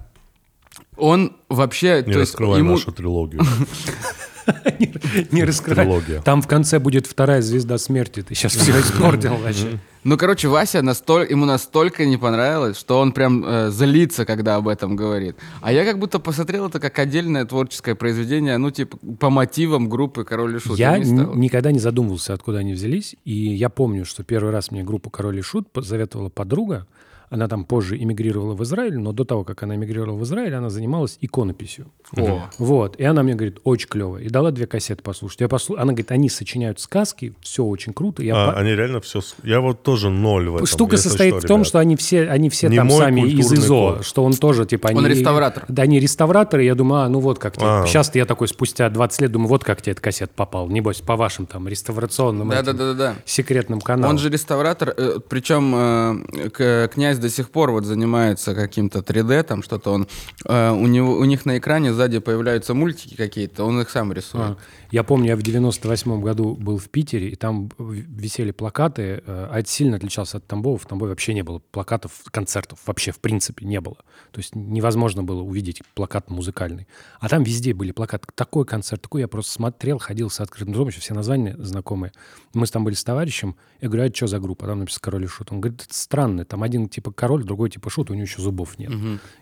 Он вообще, Не то есть раскрывай ему... нашу трилогию. <laughs> <laughs> Не раскрывай. Трилогия. Там в конце будет вторая звезда смерти. Ты сейчас все испортил вообще. Ну, короче, Вася настоль... ему настолько не понравилось, что он прям э, злится, когда об этом говорит. А я как будто посмотрел это как отдельное творческое произведение, ну, типа, по мотивам группы «Король и Шут». Я не никогда не задумывался, откуда они взялись. И я помню, что первый раз мне группу «Король и Шут» посоветовала подруга. Она там позже эмигрировала в Израиль, но до того, как она эмигрировала в Израиль, она занималась иконописью. О, Вот. И она мне говорит, очень клево. И дала две кассеты послушать. Я послу... Она говорит, они сочиняют сказки, все очень круто. Я А, по- Они реально все... Я вот тоже ноль в этом. Штука состоит что, в том, ребят. что они все, они все Не там сами из ИЗО, код. что он тоже типа... Он они- реставратор. Да, они реставраторы. Я думаю, а, ну вот как тебе. А. Сейчас я такой спустя 20 лет думаю, вот как тебе этот кассет попал. Небось, по вашим там реставрационным этим да-да-да-да. секретным каналам. Он же реставратор, э, причем э, князь до сих пор вот занимается каким-то 3D, там что-то он, э, у него, у них на экране сзади появляются мультики какие-то, он их сам рисует. А, Я помню, я в 98 году был в Питере, и там висели плакаты, э, а это сильно отличался от Тамбова. В Тамбове вообще не было плакатов, концертов, вообще в принципе не было. То есть невозможно было увидеть плакат музыкальный. А там везде были плакаты. Такой концерт, такой я просто смотрел, ходил с открытым ртом, все названия знакомые. Мы там были с товарищем, я говорю, а это что за группа? Там написано «Король и Шут». Он говорит, это странно, там один типа король, другой типа шут, у него еще зубов нет.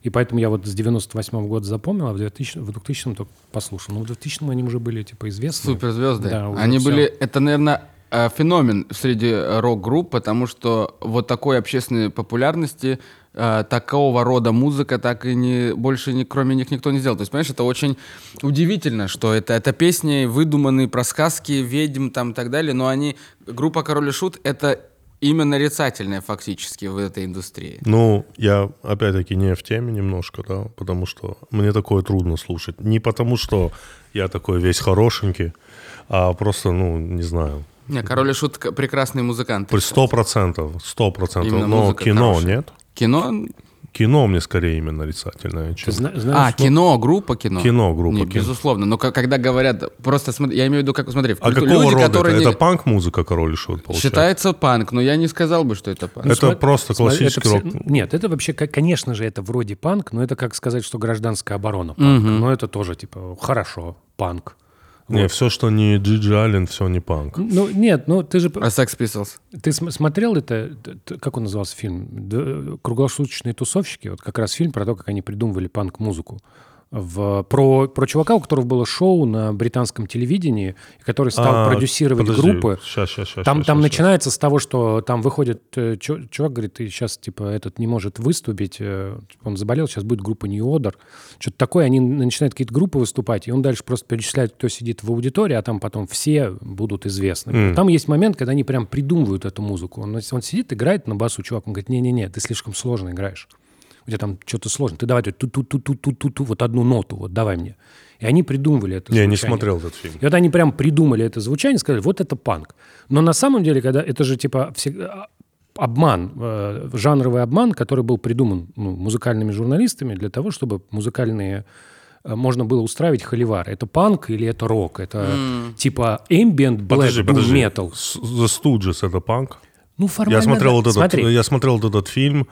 И поэтому я вот с 98 года запомнил, а в 2000, в 2000 только послушал. Ну, в 2000 они уже были типа известны. Суперзвезды. Да, Они всё. были, это, наверное, э, феномен среди рок-групп, потому что вот такой общественной популярности, э, такого рода музыка так и не, больше ни, кроме них никто не сделал. То есть, понимаешь, это очень удивительно, что это, это песни выдуманные про сказки, ведьм там и так далее, но они, группа Король и Шут, это именно нарицательная фактически в этой индустрии. Ну, я опять-таки не в теме немножко, да, потому что мне такое трудно слушать. Не потому, что я такой весь хорошенький, а просто, ну, не знаю. Не, Король и Шут музыканты. При сто процентов, сто процентов. Но кино хорошая. нет. Кино? Кино мне скорее именно нарицательное, чем... Ты зна- А, знаешь, ну, кино, группа кино. Кино, группа Не, кино. Безусловно. Но когда говорят, просто смотри, я имею в виду, как смотри, в А какого люди, рода которые это? не- Это панк-музыка, король и шут, получается? считается панк, но я не сказал бы, что это панк. Это смо- просто смотри, классический это все- рок. Нет, это вообще, конечно же, это вроде панк, но это как сказать, что гражданская оборона панк. Но это тоже, типа, хорошо, панк. Не, все, что не Джиджи Аллен, все не панк. Ну, нет, ну ты же... А Sex Pistols? Ты см- смотрел это, как он назывался фильм? Д- Круглосуточные тусовщики. Вот как раз фильм про то, как они придумывали панк-музыку. В, про, про чувака, у которого было шоу на британском телевидении, который стал А, продюсировать подожди, группы. Щас, щас, щас, Там, щас, там щас. начинается с того, что там выходит э, чувак, говорит, ты сейчас, типа, этот не может выступить, э, он заболел, сейчас будет группа New Order. Что-то такое, они начинают какие-то группы выступать, и он дальше просто перечисляет, кто сидит в аудитории, а там потом все будут известны. Мгм. Там есть момент, когда они прям придумывают эту музыку. Он, он сидит, играет на басу, чувак, он говорит, не-не-не, ты слишком сложно играешь. Тебя там что-то сложно. Ты давай ту-ту-ту-ту-ту-ту, вот одну ноту, вот давай мне. И они придумывали это Не, не звучание. смотрел этот фильм. И вот они прям придумали это звучание, сказали, вот это панк. Но на самом деле, когда это же типа всегда обман, э, жанровый обман, который был придуман ну, музыкальными журналистами для того, чтобы музыкальные э, можно было устраивать холивар. Это панк или это рок? Это типа ambient, black, Подожди, metal. The Stooges это панк? Ну, формально, Я смотрел, да. вот этот, Смотри, я смотрел этот фильм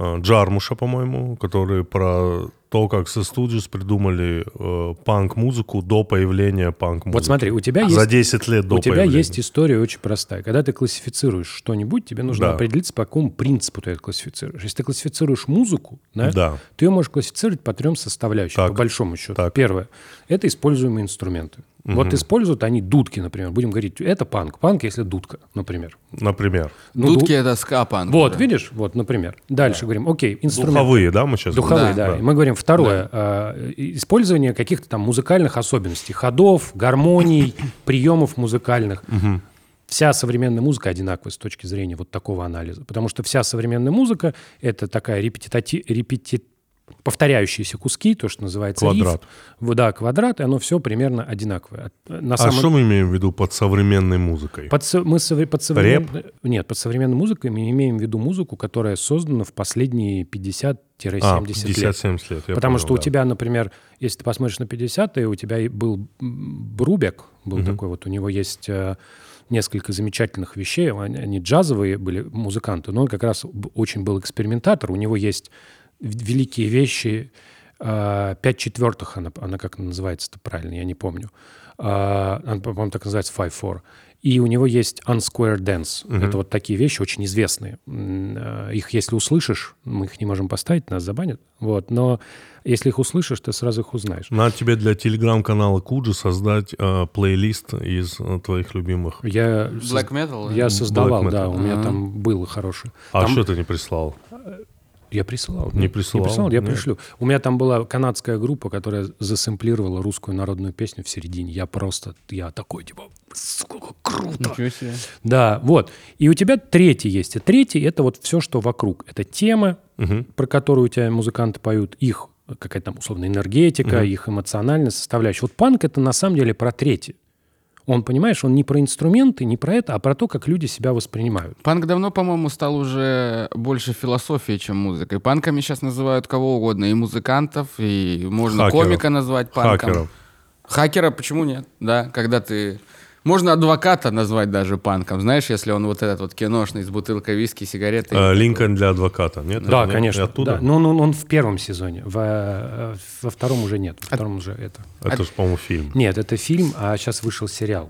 Джармуша, по-моему, который про то, как The Stooges придумали э, панк-музыку до появления панк-музыки. Вот смотри, у тебя есть За 10 лет до У тебя появления. есть история очень простая. Когда ты классифицируешь что-нибудь, тебе нужно Да. определиться, по какому принципу ты это классифицируешь. Если ты классифицируешь музыку, да, Да. ты ее можешь классифицировать по трем составляющим, Так. по большому счету. Так. Первое – это используемые инструменты. Вот используют они дудки, например. Будем говорить, это панк. Панк, если дудка, например. Например. Ну, Дудки ду- это ска-панк. Вот, уже. видишь? Вот, например. Дальше говорим, окей, инструменты. Духовые, да, мы сейчас Духовые, Да, да. да. Мы говорим второе. э, использование каких-то там музыкальных особенностей. Ходов, гармоний, <laughs> приемов музыкальных. Вся современная музыка одинаковая с точки зрения вот такого анализа. Потому что вся современная музыка — это такая репетитати... репети- повторяющиеся куски, то, что называется риф. Квадрат. В- Да, квадрат, и оно все примерно одинаковое. На А самом- что мы имеем в виду под современной музыкой? под, со- мы совре- под современ- Нет, под современной музыкой мы имеем в виду музыку, которая создана в последние 50-70 а, лет. 50-70 лет. я Потому понял, что у да. тебя, например, если ты посмотришь на 50-е, у тебя был Брубек, был такой вот, у него есть э, несколько замечательных вещей, они, джазовые были музыканты, но он как раз очень был экспериментатор, у него есть великие вещи, а, «Пять четвертых», она, она как называется-то правильно, я не помню. А, Она, по-моему, так называется «Five Four». И у него есть «Unsquare Dance». Это вот такие вещи очень известные. А, Их, если услышишь, мы их не можем поставить, нас забанят. Вот, но если их услышишь, ты сразу их узнаешь. Надо тебе для телеграм-канала Куджи создать э, плейлист из э, твоих любимых. Я, Black Metal? я создавал, Black да, metal. у меня Ага. там было хорошее. А Там- что ты не прислал? Я присылал. Не Не присылал? присылал, я Нет. пришлю. У меня там была канадская группа, которая засэмплировала русскую народную песню в середине. Я просто, я такой, типа, сколько круто. Ничего себе. Да, вот. И у тебя третий есть. И третий — это вот все, что вокруг. Это темы, про которые у тебя музыканты поют, их какая-то там условно энергетика, их эмоциональная составляющая. Вот панк — это на самом деле про третий. Он, понимаешь, он не про инструменты, не про это, а про то, как люди себя воспринимают. Панк давно, по-моему, стал уже больше философией, чем музыкой. Панками сейчас называют кого угодно, и музыкантов, и можно Хакеров. комика назвать панком. Хакеров. Хакера почему нет? Да, когда ты... Можно адвоката назвать даже панком, знаешь, если он вот этот вот киношный с бутылкой виски, сигареты. Э, Линкольн для адвоката, нет? Да, Это не- конечно. не оттуда? Да. Ну, ну, он в первом сезоне. Во, э, во втором уже нет. Во втором уже это. Это же, по-моему, фильм. Нет, это фильм, а сейчас вышел сериал.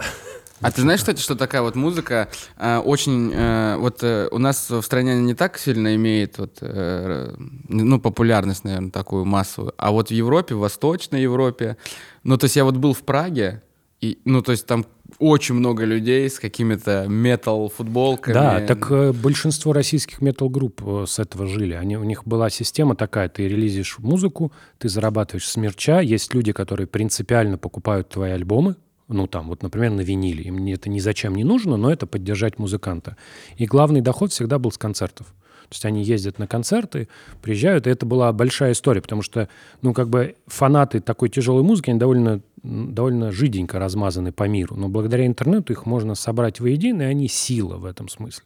А ты знаешь, кстати, что такая вот музыка э, очень... э, вот э, у нас в стране она не так сильно имеет вот, э, ну, популярность, наверное, такую массовую. А вот в Европе, в Восточной Европе... Ну, то есть я вот был в Праге, и, ну, то есть там очень много людей с какими-то метал-футболками. Да, так э, большинство российских метал-групп э, с этого жили. Они, у них была система такая, ты релизишь музыку, ты зарабатываешь с мерча. Есть люди, которые принципиально покупают твои альбомы, ну там, вот, например, на виниле. Им это ни зачем не нужно, но это поддержать музыканта. И главный доход всегда был с концертов. То есть они ездят на концерты, приезжают, и это была большая история, потому что, ну, как бы фанаты такой тяжелой музыки, они довольно, довольно жиденько размазаны по миру. Но благодаря интернету их можно собрать воедино, и они сила в этом смысле.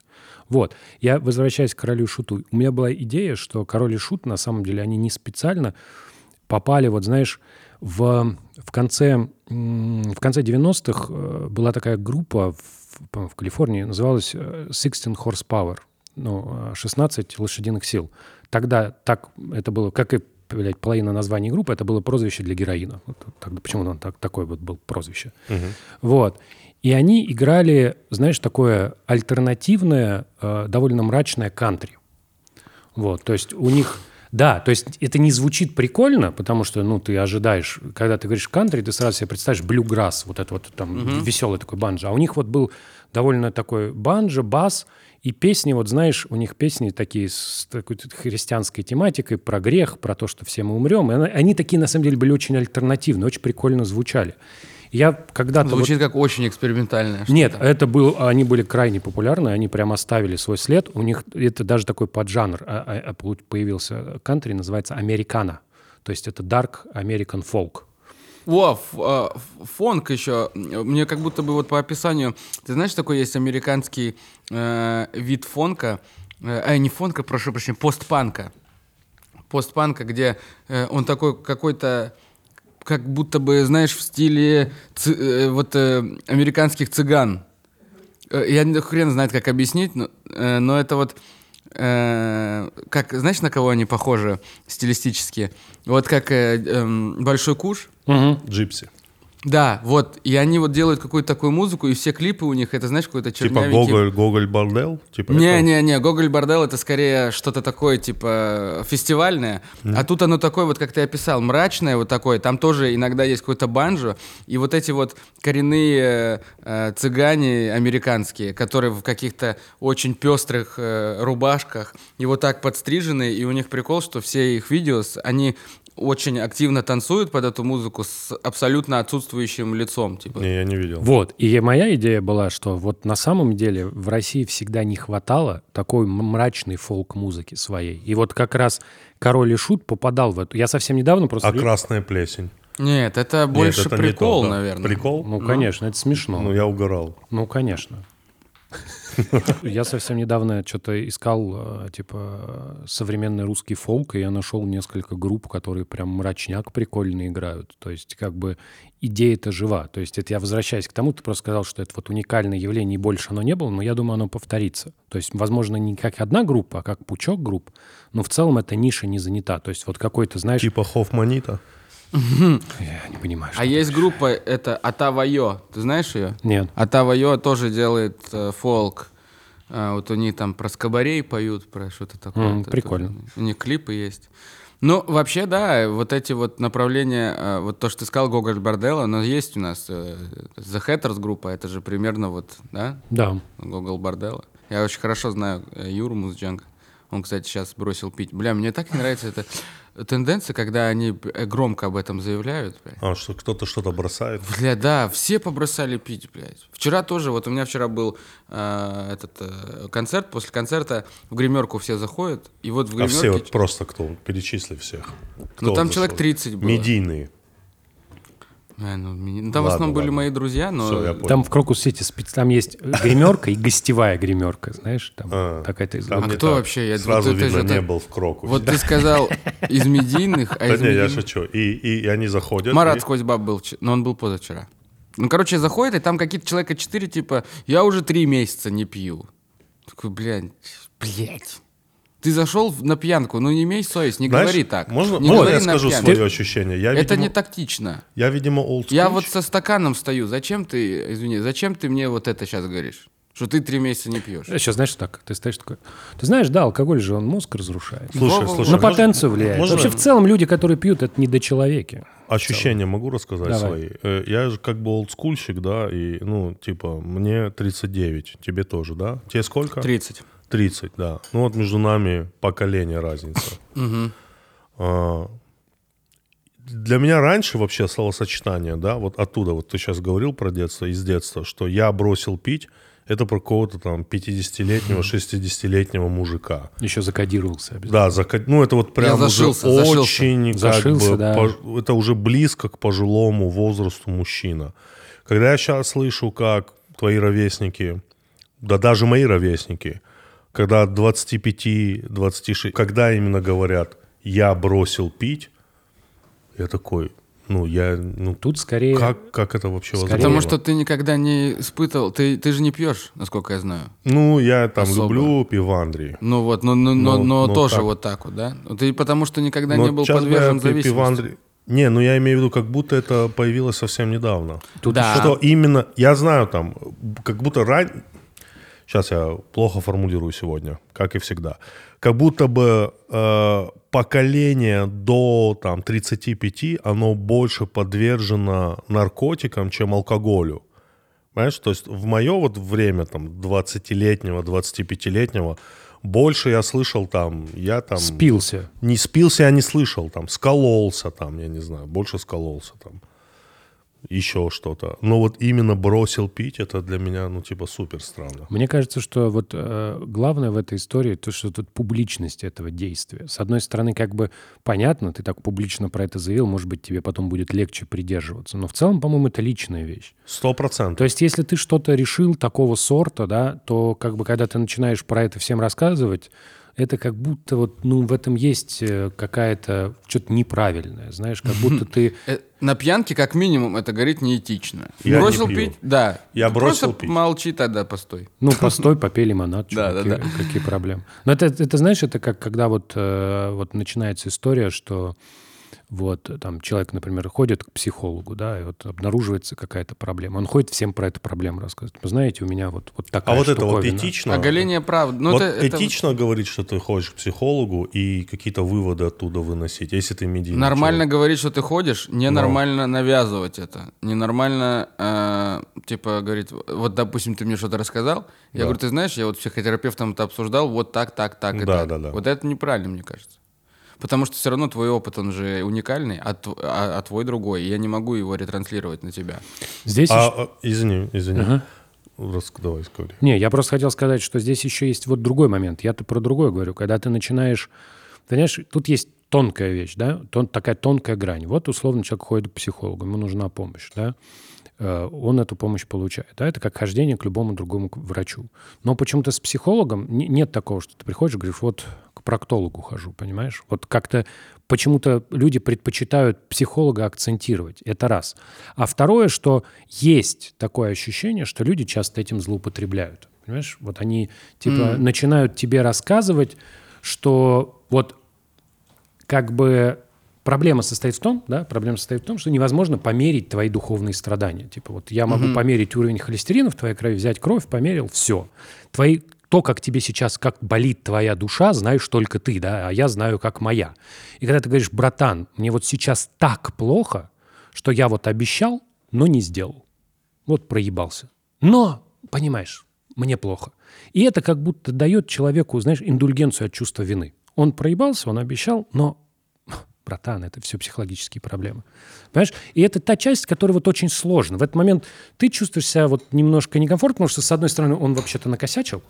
Вот. Я возвращаюсь к королю шуту. У меня была идея, что король и шут, на самом деле, они не специально попали, вот знаешь, в, в конце, в конце 90-х э, была такая группа в, в Калифорнии, называлась э, 16 Horsepower, ну, э, 16 лошадиных сил. Тогда так это было, как и блядь, половина названия группы, это было прозвище для героина. Вот тогда почему он так, такое вот был прозвище. Вот. И они играли, знаешь, такое альтернативное, э, довольно мрачное кантри. Вот, то есть у них... Да, то есть это не звучит прикольно, потому что, ну, ты ожидаешь, когда ты говоришь кантри, ты сразу себе представишь блюграсс, вот это вот там веселый такой банджо. А у них вот был довольно такой банджо, бас, и песни, вот знаешь, у них песни такие с такой христианской тематикой, про грех, про то, что все мы умрем. И они такие, на самом деле, были очень альтернативные, очень прикольно звучали. Я когда-то... вот- Звучит как очень экспериментальное. что-то. нет, это был, они были крайне популярны, они прямо оставили свой след. У них это даже такой поджанр а, а, а, появился кантри, называется американо. То есть это dark American folk. А, ф- фонк еще. Мне как будто бы вот по описанию... Ты знаешь, такой есть американский э, вид фонка? Э, а, не фонка, прошу прощения, постпанка. Постпанка, где э, он такой какой-то как будто бы, знаешь, в стиле ци- э, вот э, американских цыган. Э, Я хрен знает, как объяснить, но, э, но это вот э, как, знаешь, на кого они похожи стилистически? Вот как э, эм, Большой Куш. Джипси. Да, вот, и они вот делают какую-то такую музыку, и все клипы у них, это, знаешь, какой-то Типа чернявенький... Гоголь, Гоголь Бордел? Типа? Не-не-не, Гоголь Бордел это скорее что-то такое, типа, фестивальное. А тут оно такое, вот как ты описал, мрачное вот такое. Там тоже иногда есть какой-то банджо. И вот эти вот коренные э, цыгане американские, которые в каких-то очень пестрых э, рубашках, и вот так подстрижены, и у них прикол, что все их видео, они очень активно танцуют под эту музыку с абсолютно отсутствующим лицом. Типа. Не, я не видел. Вот. И моя идея была, что вот на самом деле в России всегда не хватало такой мрачной фолк-музыки своей. И вот как раз «Король и Шут» попадал в эту. Я совсем недавно просто... А красная плесень? Нет, это больше Нет, это не прикол, то, да. наверное. Прикол? Ну, конечно, это смешно. Ну, я угорал. Ну, конечно. Я совсем недавно что-то искал, э, типа, современный русский фолк, и я нашел несколько групп, которые прям мрачняк прикольно играют. То есть, как бы, идея-то жива. То есть, это я возвращаюсь к тому, ты просто сказал, что это вот уникальное явление, и больше оно не было, но я думаю, оно повторится. То есть, возможно, не как одна группа, а как пучок групп, но в целом эта ниша не занята. То есть, вот какой-то, знаешь... Типа Хофманита. Я не понимаю, что А есть группа, это Атавайо. Ты знаешь ее? Нет. Атавайо тоже делает э, фолк. А, вот они там про скобарей поют, про что-то такое. М, Это прикольно. тоже- У них клипы есть. Ну, вообще, да, вот эти вот направления, э, вот то, что ты сказал, Гоголь Борделла, но есть у нас э, The Hatters группа, это же примерно вот, да, Да. Гогол Борделла. Я очень хорошо знаю Юру Музджанга. Он, кстати, сейчас бросил пить. Бля, мне так не нравится эта тенденция, когда они э, громко об этом заявляют. бля. А, что кто-то что-то бросает. Бля, да, все побросали пить, блядь. Вчера тоже, вот у меня вчера был э, этот э, концерт, после концерта в гримерку все заходят, и вот в А гримерке... все вот просто кто? Перечисли всех. ну, Кто там зашел? человек 30 было. Медийные. Э, ну, ну, там в Ладно, основном были ладно. мои друзья, но... Понял. Там в Крокус-Сити спец- там есть гримерка и гостевая гримерка, знаешь, там А, такая-то там А не кто вообще? Я- Сразу вот видно, не был в Крокусе. Вот ты сказал из <laughs> медийных, а Да из не, я шучу. И, они заходят. Марат и- сквозь баб был, но он был позавчера. Ну, короче, заходит, и там какие-то человека четыре, типа, я уже три месяца не пью. Такой, блядь, блядь. Ты зашел на пьянку, ну не имей совесть, не Знаешь, говори так. Можно, не можно говори я скажу пьянку. свое ощущение? Я, Это видимо, не тактично. я, видимо, old Я вот со стаканом стою. Зачем ты, извини, зачем ты мне вот это сейчас говоришь? Что ты три месяца не пьешь. Сейчас, знаешь, так, ты стоишь такой... Ты знаешь, да, алкоголь же, он мозг разрушает. Слушай, слушай, На можно- потенцию влияет. можно Вообще, в целом, люди, которые пьют, это недочеловеки. ощущения могу рассказать Давай. свои? Э, Я же как бы олдскульщик, да, и, ну, типа, мне 39, тебе тоже, да? Тебе сколько? 30. 30, да. Ну вот между нами поколение разница. А, Для меня раньше вообще словосочетание, да, вот оттуда, вот ты сейчас говорил про детство, из детства, что я бросил пить, это про какого-то там 50-летнего, 60-летнего мужика. Еще закодировался обязательно. Да, зака- ну это вот прям зашился, уже зашился. очень как Зашился, бы, да. пож- это уже близко к пожилому возрасту мужчина. Когда я сейчас слышу, как твои ровесники, да даже мои ровесники, когда от 25-26, когда именно говорят, я бросил пить, я такой, ну я, ну Тут скорее... как, как это вообще Скорее- возможно? Потому что ты никогда не испытывал, ты, ты же не пьешь, насколько я знаю. Ну, я там Особо. люблю пивандри. Ну вот, но, но, но, но ну тоже так. вот так вот, да? Ну, Ты потому что никогда Но не был подвержен зависимости. пивандри- Не, ну я имею в виду, как будто это появилось совсем недавно. Тут Да. Что именно, я знаю там, как будто ран... Сейчас я плохо формулирую сегодня, как и всегда. Как будто бы э, поколение до там, 35, оно больше подвержено наркотикам, чем алкоголю. Понимаешь, то есть в мое вот время, там, 20-летнего, 25-летнего, больше я слышал там, я там... спился. Не спился, я не слышал, там, скололся, там, я не знаю, больше скололся, там, еще что-то. Но вот именно бросил пить, это для меня, ну, типа, супер странно. Мне кажется, что вот э, главное в этой истории то, что тут публичность этого действия. С одной стороны, как бы понятно, ты так публично про это заявил, может быть, тебе потом будет легче придерживаться. Но в целом, по-моему, это личная вещь. Сто процентов. То есть, если ты что-то решил такого сорта, да, то как бы когда ты начинаешь про это всем рассказывать, это как будто вот, ну, в этом есть э, какая-то что-то неправильное, знаешь, как будто <laughs> ты... Э, На пьянке, как минимум, это говорит неэтично. Я бросил не пью. пить? Да. Я Ты бросил просто пить. молчи тогда, постой. Ну, <laughs> постой, попей лимонад, чё, Да, да, какие, да. какие проблемы. Но это, это, знаешь, это как когда вот, э, вот начинается история, что вот там человек, например, ходит к психологу, да, и вот обнаруживается какая-то проблема. Он ходит всем про эту проблему рассказывает. Вы знаете, у меня вот, вот такая А вот это вот штуковина. этично? Оголение прав. Ну, вот это, это этично говорить, что ты ходишь к психологу и какие-то выводы оттуда выносить, если ты медийный Нормально человек. говорить, что ты ходишь, ненормально навязывать это. Ненормально, э, типа, говорить, вот, допустим, ты мне что-то рассказал, я Да. говорю, ты знаешь, я вот психотерапевтом это обсуждал, вот так, так, так и Да, так. да, да. Вот это неправильно, мне кажется. Потому что все равно твой опыт, он же уникальный, а, тв- а- а твой другой. и Я не могу его ретранслировать на тебя. Здесь А, еще- а, извини, извини. Ага. Рас- Давай, скажи. Не, я просто хотел сказать, что здесь еще есть вот другой момент. Я-то про другое говорю. Когда ты начинаешь... Знаешь, тут есть тонкая вещь, да? Тон- такая тонкая грань. Вот, условно, человек ходит к психологу, ему нужна помощь, да? э, он эту помощь получает. Да? Это как хождение к любому другому врачу. Но почему-то с психологом не- нет такого, что ты приходишь и говоришь, вот проктологу хожу, понимаешь? Вот как-то почему-то люди предпочитают психолога акцентировать. Это раз. А второе, что есть такое ощущение, что люди часто этим злоупотребляют. Понимаешь? Вот они типа начинают тебе рассказывать, что вот как бы проблема состоит в том, да, проблема состоит в том, что невозможно померить твои духовные страдания. Типа вот я могу померить уровень холестерина в твоей крови, взять кровь, померил, все. Твои то, как тебе сейчас, как болит твоя душа, знаешь только ты, да, а я знаю, как моя. И когда ты говоришь, братан, мне вот сейчас так плохо, что я вот обещал, но не сделал. Вот проебался. Но, понимаешь, мне плохо. И это как будто дает человеку, знаешь, индульгенцию от чувства вины. Он проебался, он обещал, но, братан, это все психологические проблемы. Понимаешь? И это та часть, которая вот очень сложна. В этот момент ты чувствуешь себя вот немножко некомфортно, потому что, с одной стороны, он вообще-то накосячил,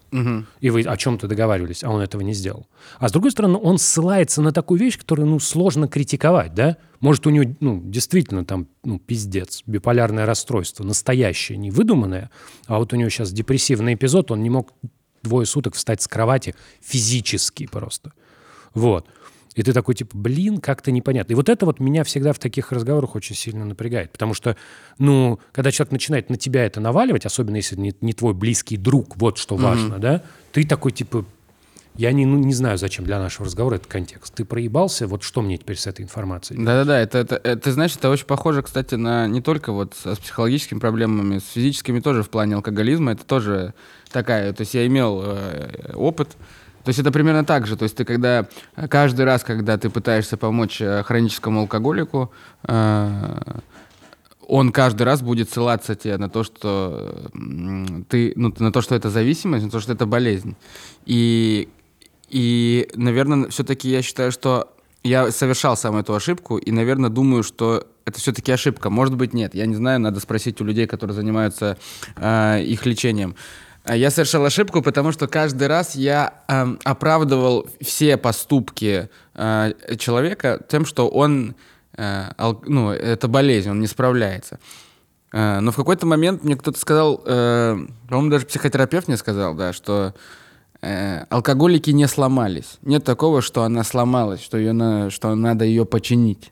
и вы о чем-то договаривались, а он этого не сделал. А с другой стороны, он ссылается на такую вещь, которую, ну, сложно критиковать, да? Может, у него, ну, действительно там, ну, пиздец, биполярное расстройство, настоящее, не выдуманное, а вот у него сейчас депрессивный эпизод, он не мог двое суток встать с кровати физически просто. Вот. И ты такой, типа, блин, как-то непонятно. И вот это вот меня всегда в таких разговорах очень сильно напрягает. Потому что, ну, когда человек начинает на тебя это наваливать, особенно если не, не твой близкий друг, вот что важно, да, ты такой, типа, я не, ну, не знаю, зачем для нашего разговора этот контекст. Ты проебался, вот что мне теперь с этой информацией? Да-да-да, это, это, это, ты знаешь, это очень похоже, кстати, на не только вот с, с психологическими проблемами, с физическими тоже в плане алкоголизма, это тоже такая, то есть я имел э, опыт, то есть это примерно так же, то есть ты когда, каждый раз, когда ты пытаешься помочь э, хроническому алкоголику, э, он каждый раз будет ссылаться тебе на то, что ты, ну, на то, что это зависимость, на то, что это болезнь. И, и наверное, все-таки я считаю, что я совершал сам эту ошибку, и, наверное, думаю, что это все-таки ошибка. Может быть, нет. Я не знаю, надо спросить у людей, которые занимаются э, их лечением. А Я совершал ошибку, потому что каждый раз я эм, оправдывал все поступки э, человека тем, что он, э, ал- ну, это болезнь, он не справляется. Э, но в какой-то момент мне кто-то сказал, э, по-моему, даже психотерапевт мне сказал, да, что э, алкоголики не сломались. Нет такого, что она сломалась, что, ее на, что надо ее починить.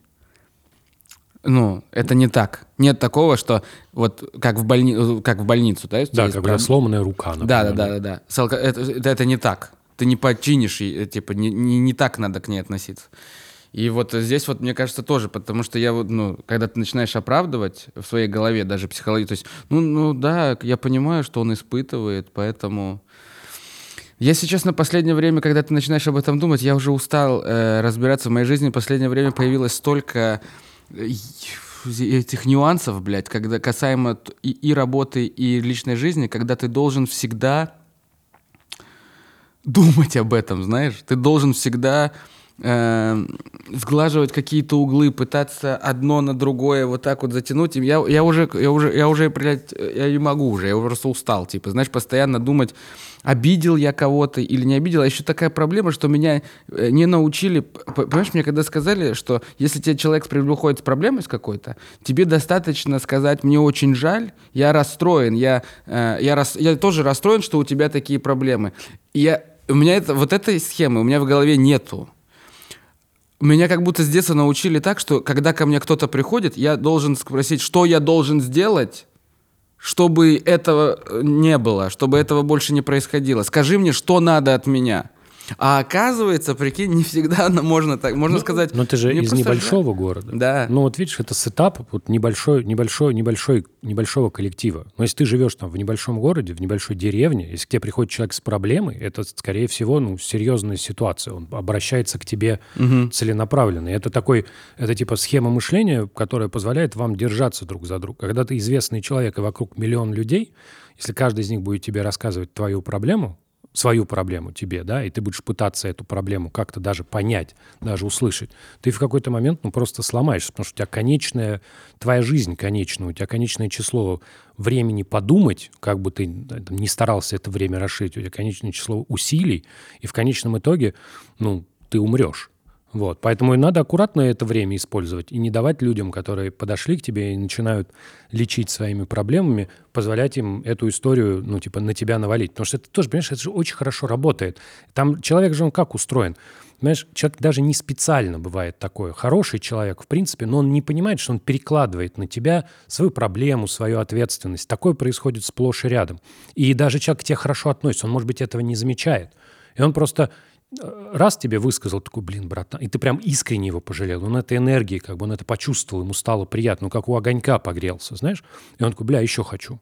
Ну, это не так. Нет такого, что вот как в, больни... как в больницу, да? Да, как прям- сломанная рука, например. да, да, да, да, да. С алко- Это, это, это не так. Ты не починишь, ей, типа, не, не, не так надо к ней относиться. И вот здесь вот, мне кажется, тоже, потому что я вот, ну, когда ты начинаешь оправдывать в своей голове даже психологию, то есть, ну, ну да, я понимаю, что он испытывает, поэтому... Я сейчас на последнее время, когда ты начинаешь об этом думать, я уже устал э, разбираться в моей жизни. В последнее время появилось столько э, этих нюансов, блядь, когда касаемо и, и работы, и личной жизни, когда ты должен всегда думать об этом, знаешь. Ты должен всегда э, сглаживать какие-то углы, пытаться одно на другое вот так вот затянуть. Я, я уже, я уже, я уже, блядь, я не могу уже, я просто устал, типа, знаешь, постоянно думать, обидел я кого-то или не обидел. А еще такая проблема, что меня э, не научили, понимаешь, мне когда сказали, что если тебе человек приходит с проблемой с какой-то, тебе достаточно сказать, мне очень жаль, я расстроен, я, э, я, рас- я тоже расстроен, что у тебя такие проблемы. И я, у меня это, вот этой схемы у меня в голове нету. Меня как будто с детства научили так, что когда ко мне кто-то приходит, я должен спросить, что я должен сделать, чтобы этого э, не было, чтобы этого больше не происходило. Скажи мне, что надо от меня. А оказывается, прикинь, не всегда можно так. Можно сказать. Но ты же «Мне из небольшого города. Да. Ну вот видишь, это сетап вот небольшой, небольшой, небольшой, небольшого коллектива. Но если ты живешь там в небольшом городе, в небольшой деревне, если к тебе приходит человек с проблемой, это, скорее всего, ну, серьезная ситуация. Он обращается к тебе целенаправленно. И это такой, это типа схема мышления, которая позволяет вам держаться друг за друга. Когда ты известный человек и вокруг миллион людей, если каждый из них будет тебе рассказывать твою проблему, свою проблему тебе, да, и ты будешь пытаться эту проблему как-то даже понять, даже услышать, ты в какой-то момент, ну, просто сломаешься, потому что у тебя конечная, твоя жизнь конечная, у тебя конечное число времени подумать, как бы ты там, не старался это время расширить, у тебя конечное число усилий, и в конечном итоге, ну, ты умрешь. Вот. Поэтому и надо аккуратно это время использовать и не давать людям, которые подошли к тебе и начинают лечить своими проблемами, позволять им эту историю, ну, типа, на тебя навалить. Потому что это тоже, понимаешь, это же очень хорошо работает. Там человек же, он как устроен? Понимаешь, человек даже не специально бывает такое. Хороший человек, в принципе, но он не понимает, что он перекладывает на тебя свою проблему, свою ответственность. Такое происходит сплошь и рядом. И даже человек к тебе хорошо относится, он, может быть, этого не замечает. И он просто раз тебе высказал такой, блин, братан, и ты прям искренне его пожалел, он этой энергии, как бы он это почувствовал, ему стало приятно, ну, как у огонька погрелся, знаешь? И он такой, бля, еще хочу.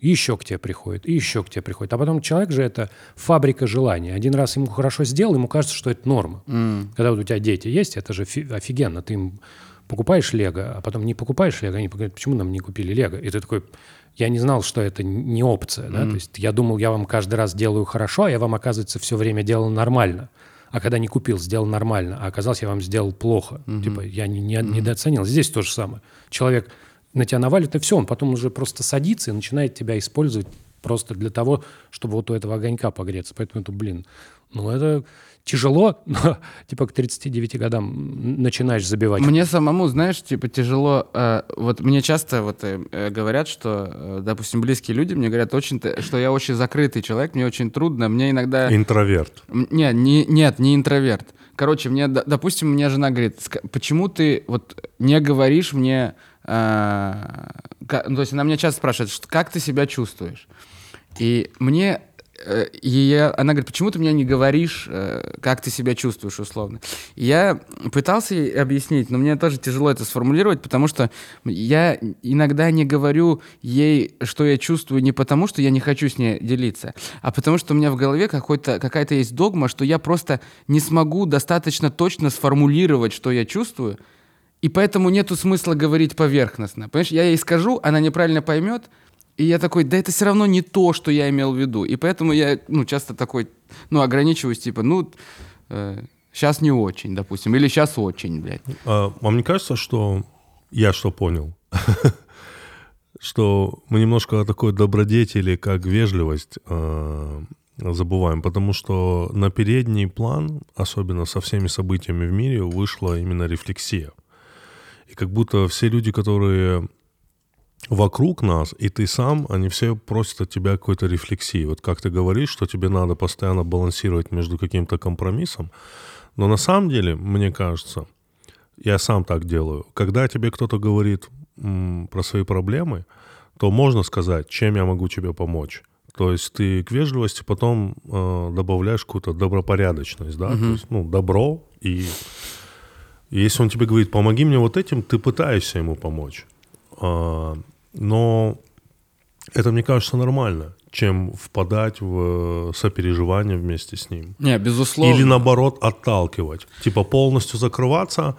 И еще к тебе приходит, и еще к тебе приходит. А потом человек же это фабрика желаний. Один раз ему хорошо сделал, ему кажется, что это норма. М. Когда вот у тебя дети есть, это же фи- офигенно. Ты им покупаешь лего, а потом не покупаешь лего, они говорят, почему нам не купили лего? И ты такой, я не знал, что это не опция. Да? То есть я думал, я вам каждый раз делаю хорошо, а я вам, оказывается, все время делал нормально. А когда не купил, сделал нормально, а оказалось, я вам сделал плохо. Типа я не, не- недооценил. Здесь то же самое. Человек на тебя навалит, и все, он потом уже просто садится и начинает тебя использовать просто для того, чтобы вот у этого огонька погреться. Поэтому это, блин, ну это тяжело, <laughs> но типа к 39 годам начинаешь забивать. Мне самому, знаешь, типа тяжело. э, вот мне часто вот э, э, говорят, что, э, допустим, близкие люди мне говорят очень, что я очень закрытый человек, мне очень трудно, мне иногда. Интроверт. М, Не, не, нет, не интроверт. Короче, мне, допустим, мне жена говорит, «Ска- почему ты вот не говоришь мне, э, ну, то есть она меня часто спрашивает, что, как ты себя чувствуешь? И мне, и я- она говорит, почему ты мне не говоришь, э, как ты себя чувствуешь условно? Я пытался ей объяснить, но мне тоже тяжело это сформулировать, потому что я иногда не говорю ей, что я чувствую, не потому, что я не хочу с ней делиться, а потому что у меня в голове какая-то есть догма, что я просто не смогу достаточно точно сформулировать, что я чувствую, и поэтому нету смысла говорить поверхностно. Понимаешь, я ей скажу, она неправильно поймет, и я такой, да это все равно не то, что я имел в виду. И поэтому я, ну, часто такой, ну, ограничиваюсь, типа, ну, сейчас не очень, допустим, или сейчас очень, блядь. А, вам не кажется, что я что понял? <laughs> что мы немножко о такой добродетели, как вежливость, э, забываем, потому что на передний план, особенно со всеми событиями в мире, вышла именно рефлексия. И как будто все люди, которые вокруг нас, и ты сам, они все просят от тебя какой-то рефлексии. Вот как ты говоришь, что тебе надо постоянно балансировать между каким-то компромиссом. Но на самом деле, мне кажется, я сам так делаю. Когда тебе кто-то говорит м, про свои проблемы, то можно сказать, чем я могу тебе помочь. То есть ты к вежливости потом э, добавляешь какую-то добропорядочность, да, то есть, ну, добро, и если он тебе говорит, помоги мне вот этим, ты пытаешься ему помочь. Но это, мне кажется, нормально, чем впадать в сопереживание вместе с ним. Не, безусловно. Или наоборот отталкивать. Типа полностью закрываться,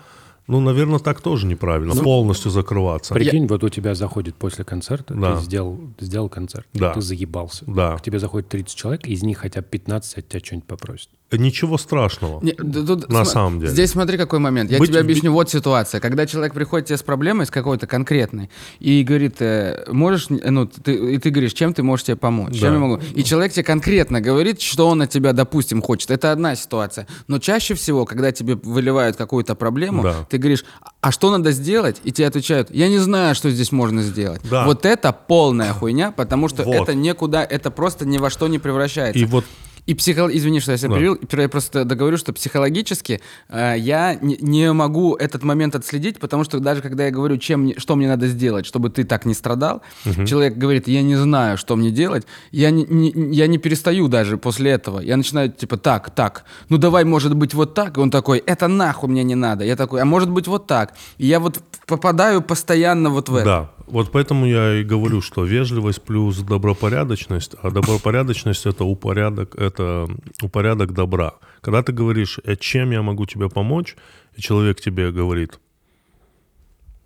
ну, наверное, так тоже неправильно. полностью закрываться. Прикинь, вот у тебя заходит после концерта, Да. ты сделал, ты сделал концерт, Да. ты заебался. Да. К тебе заходит 30 человек, из них хотя бы 15 от тебя что-нибудь попросят. Ничего страшного. Не, тут На самом деле. Здесь смотри, какой момент. Я Быть- тебе объясню. Вот ситуация. Когда человек приходит тебе с проблемой, с какой-то конкретной, и говорит, э, можешь, ну, ты, и ты говоришь, чем ты можешь тебе помочь? Чем Да. я могу? И человек тебе конкретно говорит, что он от тебя, допустим, хочет. Это одна ситуация. Но чаще всего, когда тебе выливают какую-то проблему, Да. ты говоришь, а что надо сделать? И тебе отвечают, я не знаю, что здесь можно сделать. Да. Вот это полная хуйня, потому что Вот. это никуда, это просто ни во что не превращается. И вот И психо... Извини, что я себя Да. перебил. Я просто договорю, что психологически э, я не, не могу этот момент отследить, потому что даже когда я говорю, чем, что мне надо сделать, чтобы ты так не страдал, человек говорит, я не знаю, что мне делать, я не, не- я не перестаю даже после этого. Я начинаю типа, так, так, ну давай, может быть, вот так. И он такой, это нахуй мне не надо. Я такой, а может быть, вот так. И я вот попадаю постоянно вот в это. Да, вот поэтому я и говорю, что вежливость плюс добропорядочность, а добропорядочность это упорядок, это упорядок добра. Когда ты говоришь, «Э, чем я могу тебе помочь, и человек тебе говорит,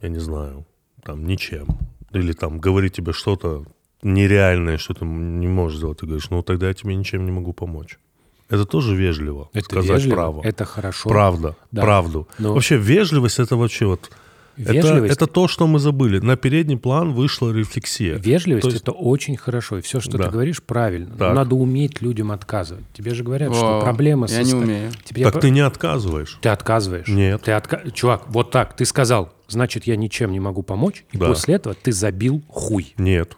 я не знаю, там ничем, или там говорит тебе что-то нереальное, что ты не можешь сделать, ты говоришь, ну тогда я тебе ничем не могу помочь. Это тоже вежливо, Это сказать вежливо, право. это хорошо. Правда, Да. правду. Но- Вообще вежливость это вообще вот Вежливость, это то, что мы забыли. На передний план вышла рефлексия. вежливость То есть- это очень хорошо. И все, что Да. ты говоришь, правильно. Но Так. надо уметь людям отказывать. Тебе же говорят, что О, проблема я не умею. Тебе Так по- ты не отказываешь. Ты отказываешь. Нет. Ты отка- Чувак, вот так. Ты сказал, значит, я ничем не могу помочь. И Да. после этого ты забил хуй. Нет.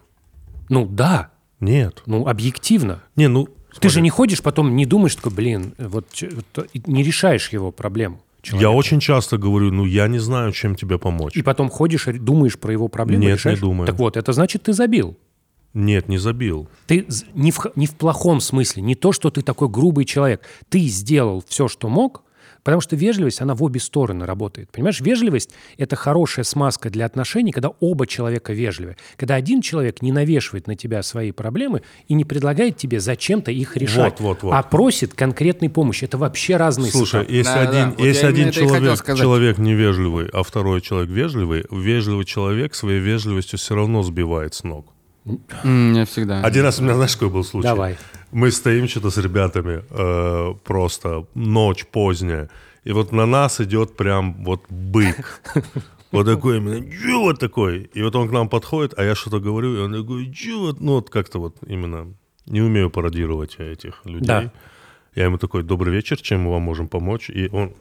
Ну да. Нет. Ну, объективно. Не, ну... Ты же смотри, не ходишь потом, не думаешь, такой, блин, вот, вот, не решаешь его проблему. Я человека. очень часто говорю, ну я не знаю, чем тебе помочь. И потом ходишь, думаешь про его проблему, Нет, не решаешь. думаю. Так вот, это значит, ты забил. Нет, не забил. Ты не в, не в плохом смысле, не то, что ты такой грубый человек. Ты сделал все, что мог, потому что вежливость, она в обе стороны работает. Понимаешь, вежливость – это хорошая смазка для отношений, когда оба человека вежливы. Когда один человек не навешивает на тебя свои проблемы и не предлагает тебе зачем-то их решать, Вот, вот, вот. а просит конкретной помощи. Это вообще разные Слушай, ситуации. если Да, да, один, вот я если один человек, человек невежливый, а второй человек вежливый, вежливый человек своей вежливостью все равно сбивает с ног. Не всегда. Один раз у меня, знаешь, какой был случай? Давай. Мы стоим что-то с ребятами, э, просто ночь поздняя, и вот на нас идет прям вот бык. <laughs> Вот такой именно, чё вот такой? И вот он к нам подходит, а я что-то говорю, и он такой, чё вот? Ну вот как-то вот именно не умею пародировать этих людей. Да. Я ему такой, добрый вечер, чем мы вам можем помочь? И он,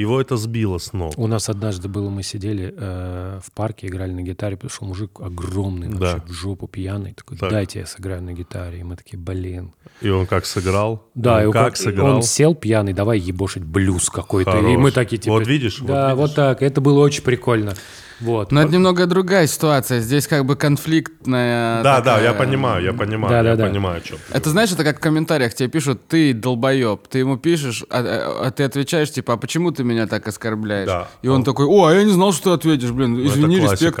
его это сбило с ног. У нас однажды было, мы сидели э, в парке, играли на гитаре, пришел мужик огромный, Да. вообще в жопу пьяный, такой, Так. дайте я сыграю на гитаре. И мы такие, блин. И он как сыграл? Да, Он как как- сыграл? Он сел пьяный, давай ебошить блюз какой-то. И мы такие, типа... Вот видишь, вот Да, вот, видишь. так. Это было очень прикольно. Вот. Но это немного другая ситуация. Здесь как бы конфликтная. Да, да, такая- я понимаю, я понимаю, Да, да, я да. понимаю, о чем. Это знаешь, это как в комментариях тебе пишут, ты долбоеб. Ты ему пишешь, а, а- а ты отвечаешь, типа, а почему ты меня так оскорбляешь? Да. И он Он- такой, о, а я не знал, что ты ответишь, блин, Ну, извини, это респект.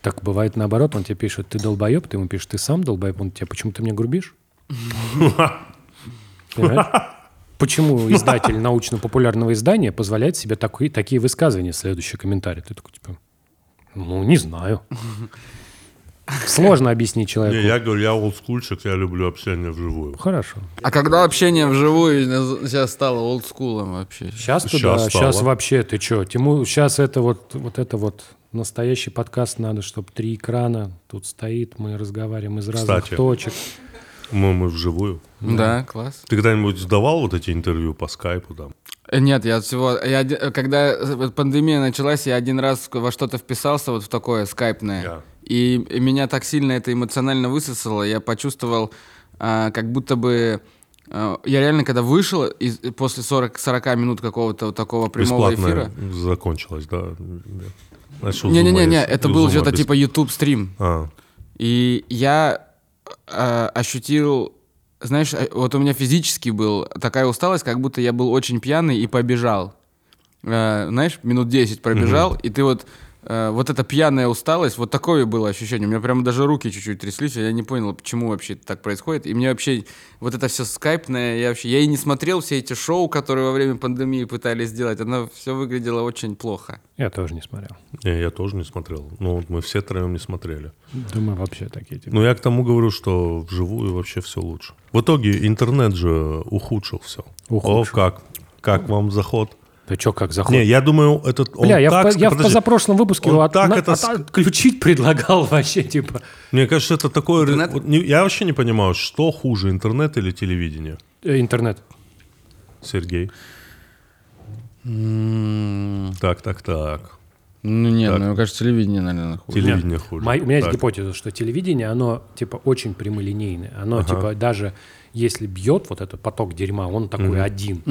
Так бывает наоборот, он тебе пишет, ты долбоеб, ты ему пишешь, ты сам долбоеб, он тебе, почему ты мне грубишь? <laughs> Понимаешь? Почему <laughs> издатель научно-популярного издания позволяет себе такие, такие высказывания? Следующий комментарий. Ты такой, типа, ну, не знаю. <laughs> Сложно объяснить человеку. Не, я говорю, я олдскульчик, я люблю общение вживую. Хорошо. А когда общение вживую сейчас стало олдскулом вообще. Сейчас туда, стало. сейчас вообще, ты что, Тиму, сейчас это вот, вот это вот настоящий подкаст надо, чтобы три экрана тут стоит, мы разговариваем из разных Кстати. точек. Мы, мы вживую. Да, класс. Ты когда-нибудь давал вот эти интервью по скайпу там? Э, Нет, я всего... Я, когда э, пандемия началась, я один раз во что-то вписался, вот в такое скайпное. Я. И, и меня так сильно это эмоционально высосало, я почувствовал, а, как будто бы... а, я реально, когда вышел из, после 40, 40 минут какого-то вот такого прямого Бесплатно эфира... закончилось, да? Не-не-не, это был что-то типа YouTube стрим. А, И я э, ощутил, знаешь, э, вот у меня физически был такая усталость, как будто я был очень пьяный и побежал. Э, знаешь, минут 10 пробежал, и ты вот э, вот эта пьяная усталость, вот такое было ощущение. У меня прямо даже руки чуть-чуть тряслись, я не понял, почему вообще это так происходит. И мне вообще вот это все скайпное, я вообще, я и не смотрел все эти шоу, которые во время пандемии пытались сделать, оно все выглядело очень плохо. Я тоже не смотрел. не, я тоже не смотрел. Ну, вот мы все троем не смотрели. Думаю, вообще такие. Типа. Ну, я к тому говорю, что вживую вообще все лучше. В итоге интернет же ухудшил все. Ухудшил. О, как? Как вам заход? Да что, как заход? Не, я думаю, этот... он Бля, я, так в, я в подожди. позапрошлом выпуске его от- так на- это от- отключить <laughs> предлагал вообще, типа. Мне кажется, это такое... Интернет? вот не- я вообще не понимаю, что хуже, интернет или телевидение? э, интернет. Сергей. Так, так, так. Ну нет, Так. ну, мне кажется, телевидение, наверное, хуже. Телевидение хуже. Мой- у меня есть Так. гипотеза, что телевидение, оно типа очень прямолинейное. Оно типа даже если бьет вот этот поток дерьма, он такой один.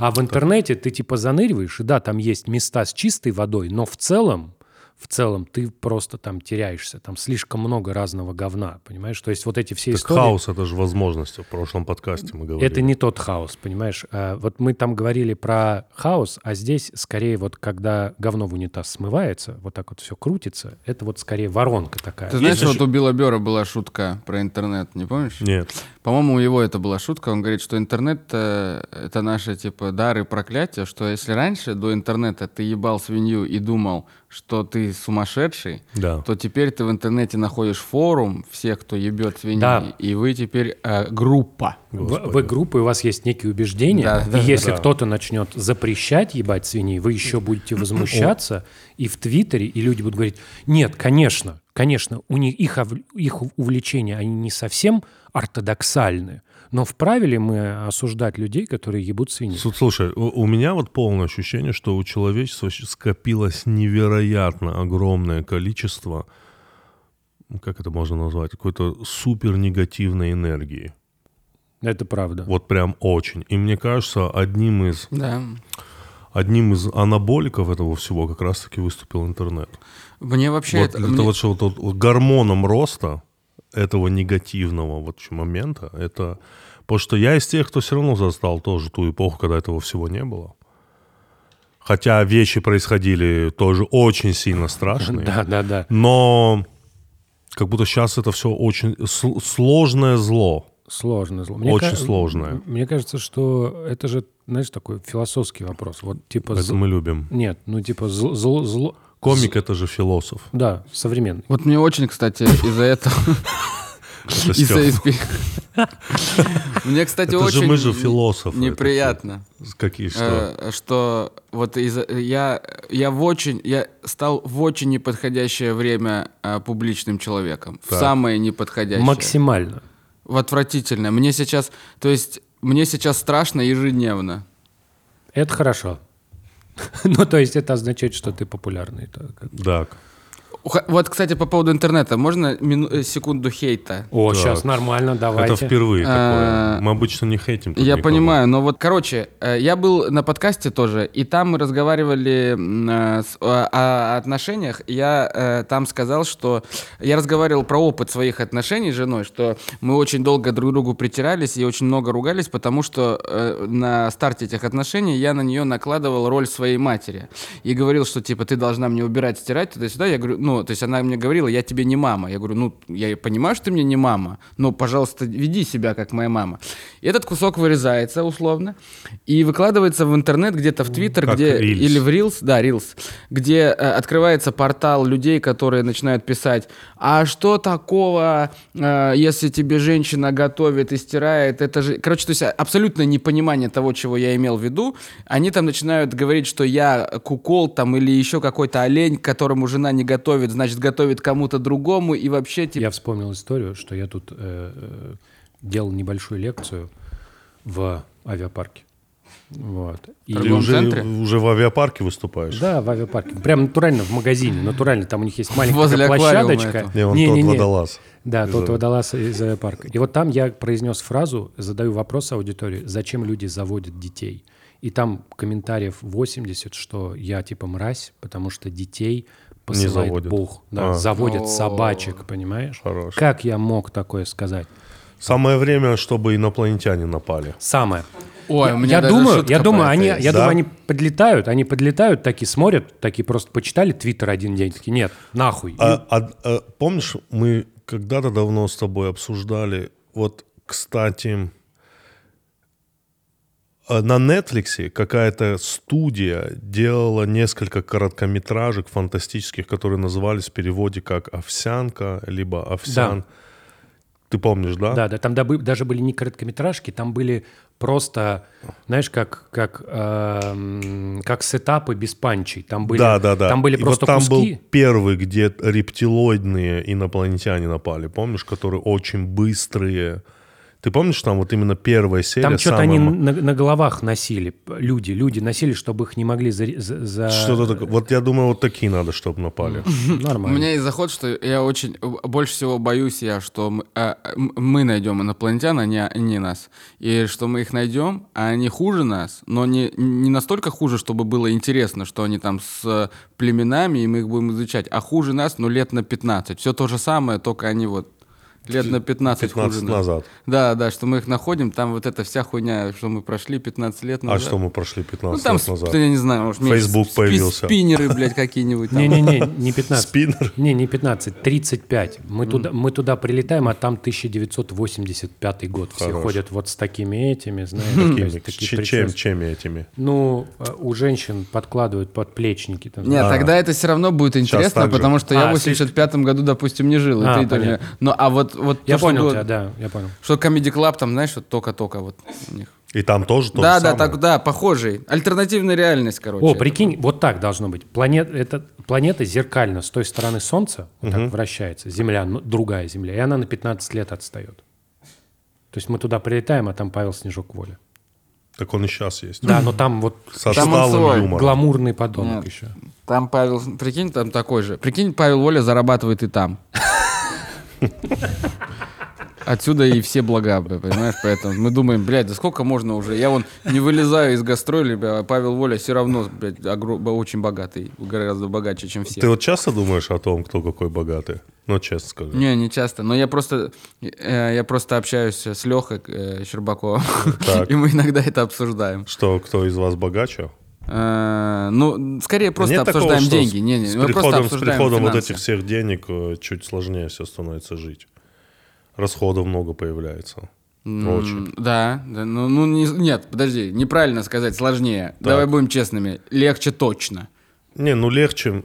А в интернете ты типа заныриваешь, и да, там есть места с чистой водой, но в целом, в целом ты просто там теряешься. Там слишком много разного говна, понимаешь? То есть вот эти все Так истории... хаос это же возможности. В прошлом подкасте мы говорили. Это не тот хаос, понимаешь? А, Вот мы там говорили про хаос, а здесь скорее вот когда говно в унитаз смывается, вот так вот все крутится, это вот скорее воронка такая. Ты знаешь, Есть вот у Билла Бера была шутка про интернет, не помнишь? Нет. По-моему, у его это была шутка. Он говорит, что интернет э, это наши типа дары и проклятия, что если раньше до интернета ты ебал свинью и думал, что ты сумасшедший, Да. то теперь ты в интернете находишь форум всех, кто ебет свиней, Да. и вы теперь э, группа. В- Вы группа, и у вас есть некие убеждения. Да, да, и если да. кто-то начнет запрещать ебать свиней, вы еще будете возмущаться и в Твиттере, и люди будут говорить, нет, конечно, конечно, у них их, их увлечения, они не совсем ортодоксальны, но вправе ли мы осуждать людей, которые ебут свиней? С- Слушай, у, у меня вот полное ощущение, что у человечества скопилось невероятно огромное количество, как это можно назвать, какой-то супер негативной энергии. Это правда. Вот прям очень. И мне кажется, одним из, Да. одним из анаболиков этого всего как раз-таки выступил интернет. Мне вообще вот это... для мне- того, что вот, вот- вот гормоном роста этого негативного вот момента, это... Потому что я из тех, кто все равно застал тоже ту эпоху, когда этого всего не было. Хотя вещи происходили тоже очень сильно страшные. <laughs> Да, да, да. Но как будто сейчас это все очень сл- сложное зло. Сложно. зло. Очень ка- сложное. Мне кажется, что это же, знаешь, такой философский вопрос. Вот типа... Это з- мы любим. Нет, ну типа зло... зло, зло- Комик это же философ. Да, современный. Вот мне очень, кстати, из-за этого... Это <laughs> из-за Мне, кстати, Это же очень мы же философы. неприятно. Какие что? э, что вот из я я в очень я стал в очень неподходящее время э, публичным человеком в Так. самое неподходящее Максимально. в отвратительное мне сейчас то есть мне сейчас страшно ежедневно Это хорошо. <laughs> Ну, то есть это означает, что ты популярный. Уха- вот кстати по поводу интернета можно мину- э, секунду хейта О, Так. сейчас нормально, давайте. Это впервые А, такое. Мы обычно не хейтим. Я никого. понимаю, но вот, короче, э, я был на подкасте тоже, и там мы разговаривали э, о, отношениях. Я там сказал, что я разговаривал про опыт своих отношений с женой, что мы очень долго друг к другу притирались и очень много ругались, потому что на старте этих отношений я на нее накладывал роль своей матери и говорил, что типа ты должна мне убирать, стирать туда-сюда. Я говорю, ну, то есть она мне говорила, я тебе не мама. Я говорю, ну, я понимаю, что ты мне не мама, но, пожалуйста, веди себя как моя мама. И этот кусок вырезается условно и выкладывается в интернет где-то в Твиттер, где Reels. или в Reels, да, Reels, где э, открывается портал людей, которые начинают писать, а что такого, э, если тебе женщина готовит и стирает, это же, короче, то есть абсолютное непонимание того, чего я имел в виду, они там начинают говорить, что я кукол там или еще какой-то олень, которому жена не готовит, значит готовит кому-то другому и вообще типа Я вспомнил историю, что я тут э, э, делал небольшую лекцию в авиапарке. Вот. И- Ты уже, центре? уже в авиапарке выступаешь? Да, в авиапарке. Прям натурально в магазине. Натурально. Там у них есть маленькая Возле площадочка. Не, он Не-не-не. тот водолаз. Да, Из тот водолаз из авиапарка. И вот там я произнес фразу, задаю вопрос аудитории, зачем люди заводят детей. И там комментариев 80, что я типа мразь, потому что детей посылает заводят. Бог. Да, А. заводят О. собачек, понимаешь? Хорош. Как я мог такое сказать? Самое время, чтобы инопланетяне напали. Самое. Ой, я, у меня я даже думаю, я думаю, они, есть. я Да? думаю, они подлетают, они подлетают, такие смотрят, такие просто почитали Твиттер один день, такие, нет, нахуй. А, а- а помнишь, мы когда-то давно с тобой обсуждали, вот, кстати, на Netflix какая-то студия делала несколько короткометражек фантастических, которые назывались в переводе как «Овсянка», либо «Овсян». Ты помнишь, да? Да, да, там даже были не короткометражки, там были просто, знаешь, как, как, эм, как сетапы без панчей. Там были, да, да, да. Там были И просто вот там куски. был первый, где рептилоидные инопланетяне напали. Помнишь, которые очень быстрые. Ты помнишь, там вот именно первая серия? Там что-то самая они на, на головах носили, люди, люди носили, чтобы их не могли за... за- Что-то такое. Вот я думаю, вот такие надо, чтобы напали. <laughs> У Нормально. меня есть заход, что я очень больше всего боюсь я, что мы, а, мы найдем инопланетян, а не, не нас. И что мы их найдем, а они хуже нас, но не, не настолько хуже, чтобы было интересно, что они там с племенами, и мы их будем изучать, а хуже нас, ну, лет на 15. Все то же самое, только они вот Лет на 15, 15 хуже назад. Да, да, что мы их находим, там вот эта вся хуйня, что мы прошли 15 лет А назад. что мы прошли 15 Ну там, лет назад? я не знаю, может, Facebook спи- появился. Спиннеры, блядь, какие-нибудь. Не-не-не, не 15. Спиннер. Не, не 15, 35. Мы, туда, мы туда прилетаем, а там 1985 год. Все Хорош. ходят вот с такими этими, знаешь. чем, чеми этими? Ну, э, у женщин подкладывают подплечники. Там, Нет, А. тогда это все равно будет интересно, потому что я А, в 85-м году, допустим, не жил. и А, ты тоже. Ну, а вот, вот Я то, что понял было- тебя, да, я понял. Что Comedy Club там, знаешь, вот только-только вот у них. И там тоже то да, же да, самое? так, да, похожий. Альтернативная реальность, короче. О, это прикинь, вот так должно быть. Планета, это, планета зеркально с той стороны Солнца вот так вращается, Земля, ну, другая Земля, и она на 15 лет отстает. То есть мы туда прилетаем, а там Павел Снежок Воля. Так он и сейчас есть. Да, но там вот <laughs> Со Там он юмором. гламурный подонок Нет. еще. Там Павел, прикинь, там такой же. Прикинь, Павел Воля зарабатывает и там. Отсюда и все блага, понимаешь? Поэтому мы думаем, блядь, да сколько можно уже? Я вон не вылезаю из гастролей, бля, а Павел Воля все равно, блядь, очень богатый, гораздо богаче, чем все. Ты вот часто думаешь о том, кто какой богатый? Ну, честно скажи. Не, не часто. Но я просто, э, я просто общаюсь с Лехой э, Щербаковым, Так. и мы иногда это обсуждаем. Что, кто из вас богаче? Э, ну, скорее просто Нет такого, обсуждаем что деньги. С, Не, не, с мы просто приходом, с обсуждаем приходом вот финансы. этих всех денег э, чуть сложнее все становится жить. Расходов много появляется. Очень. Да, да, ну, ну не- нет, подожди, неправильно сказать, сложнее. Давай будем честными, легче точно. Не, ну легче.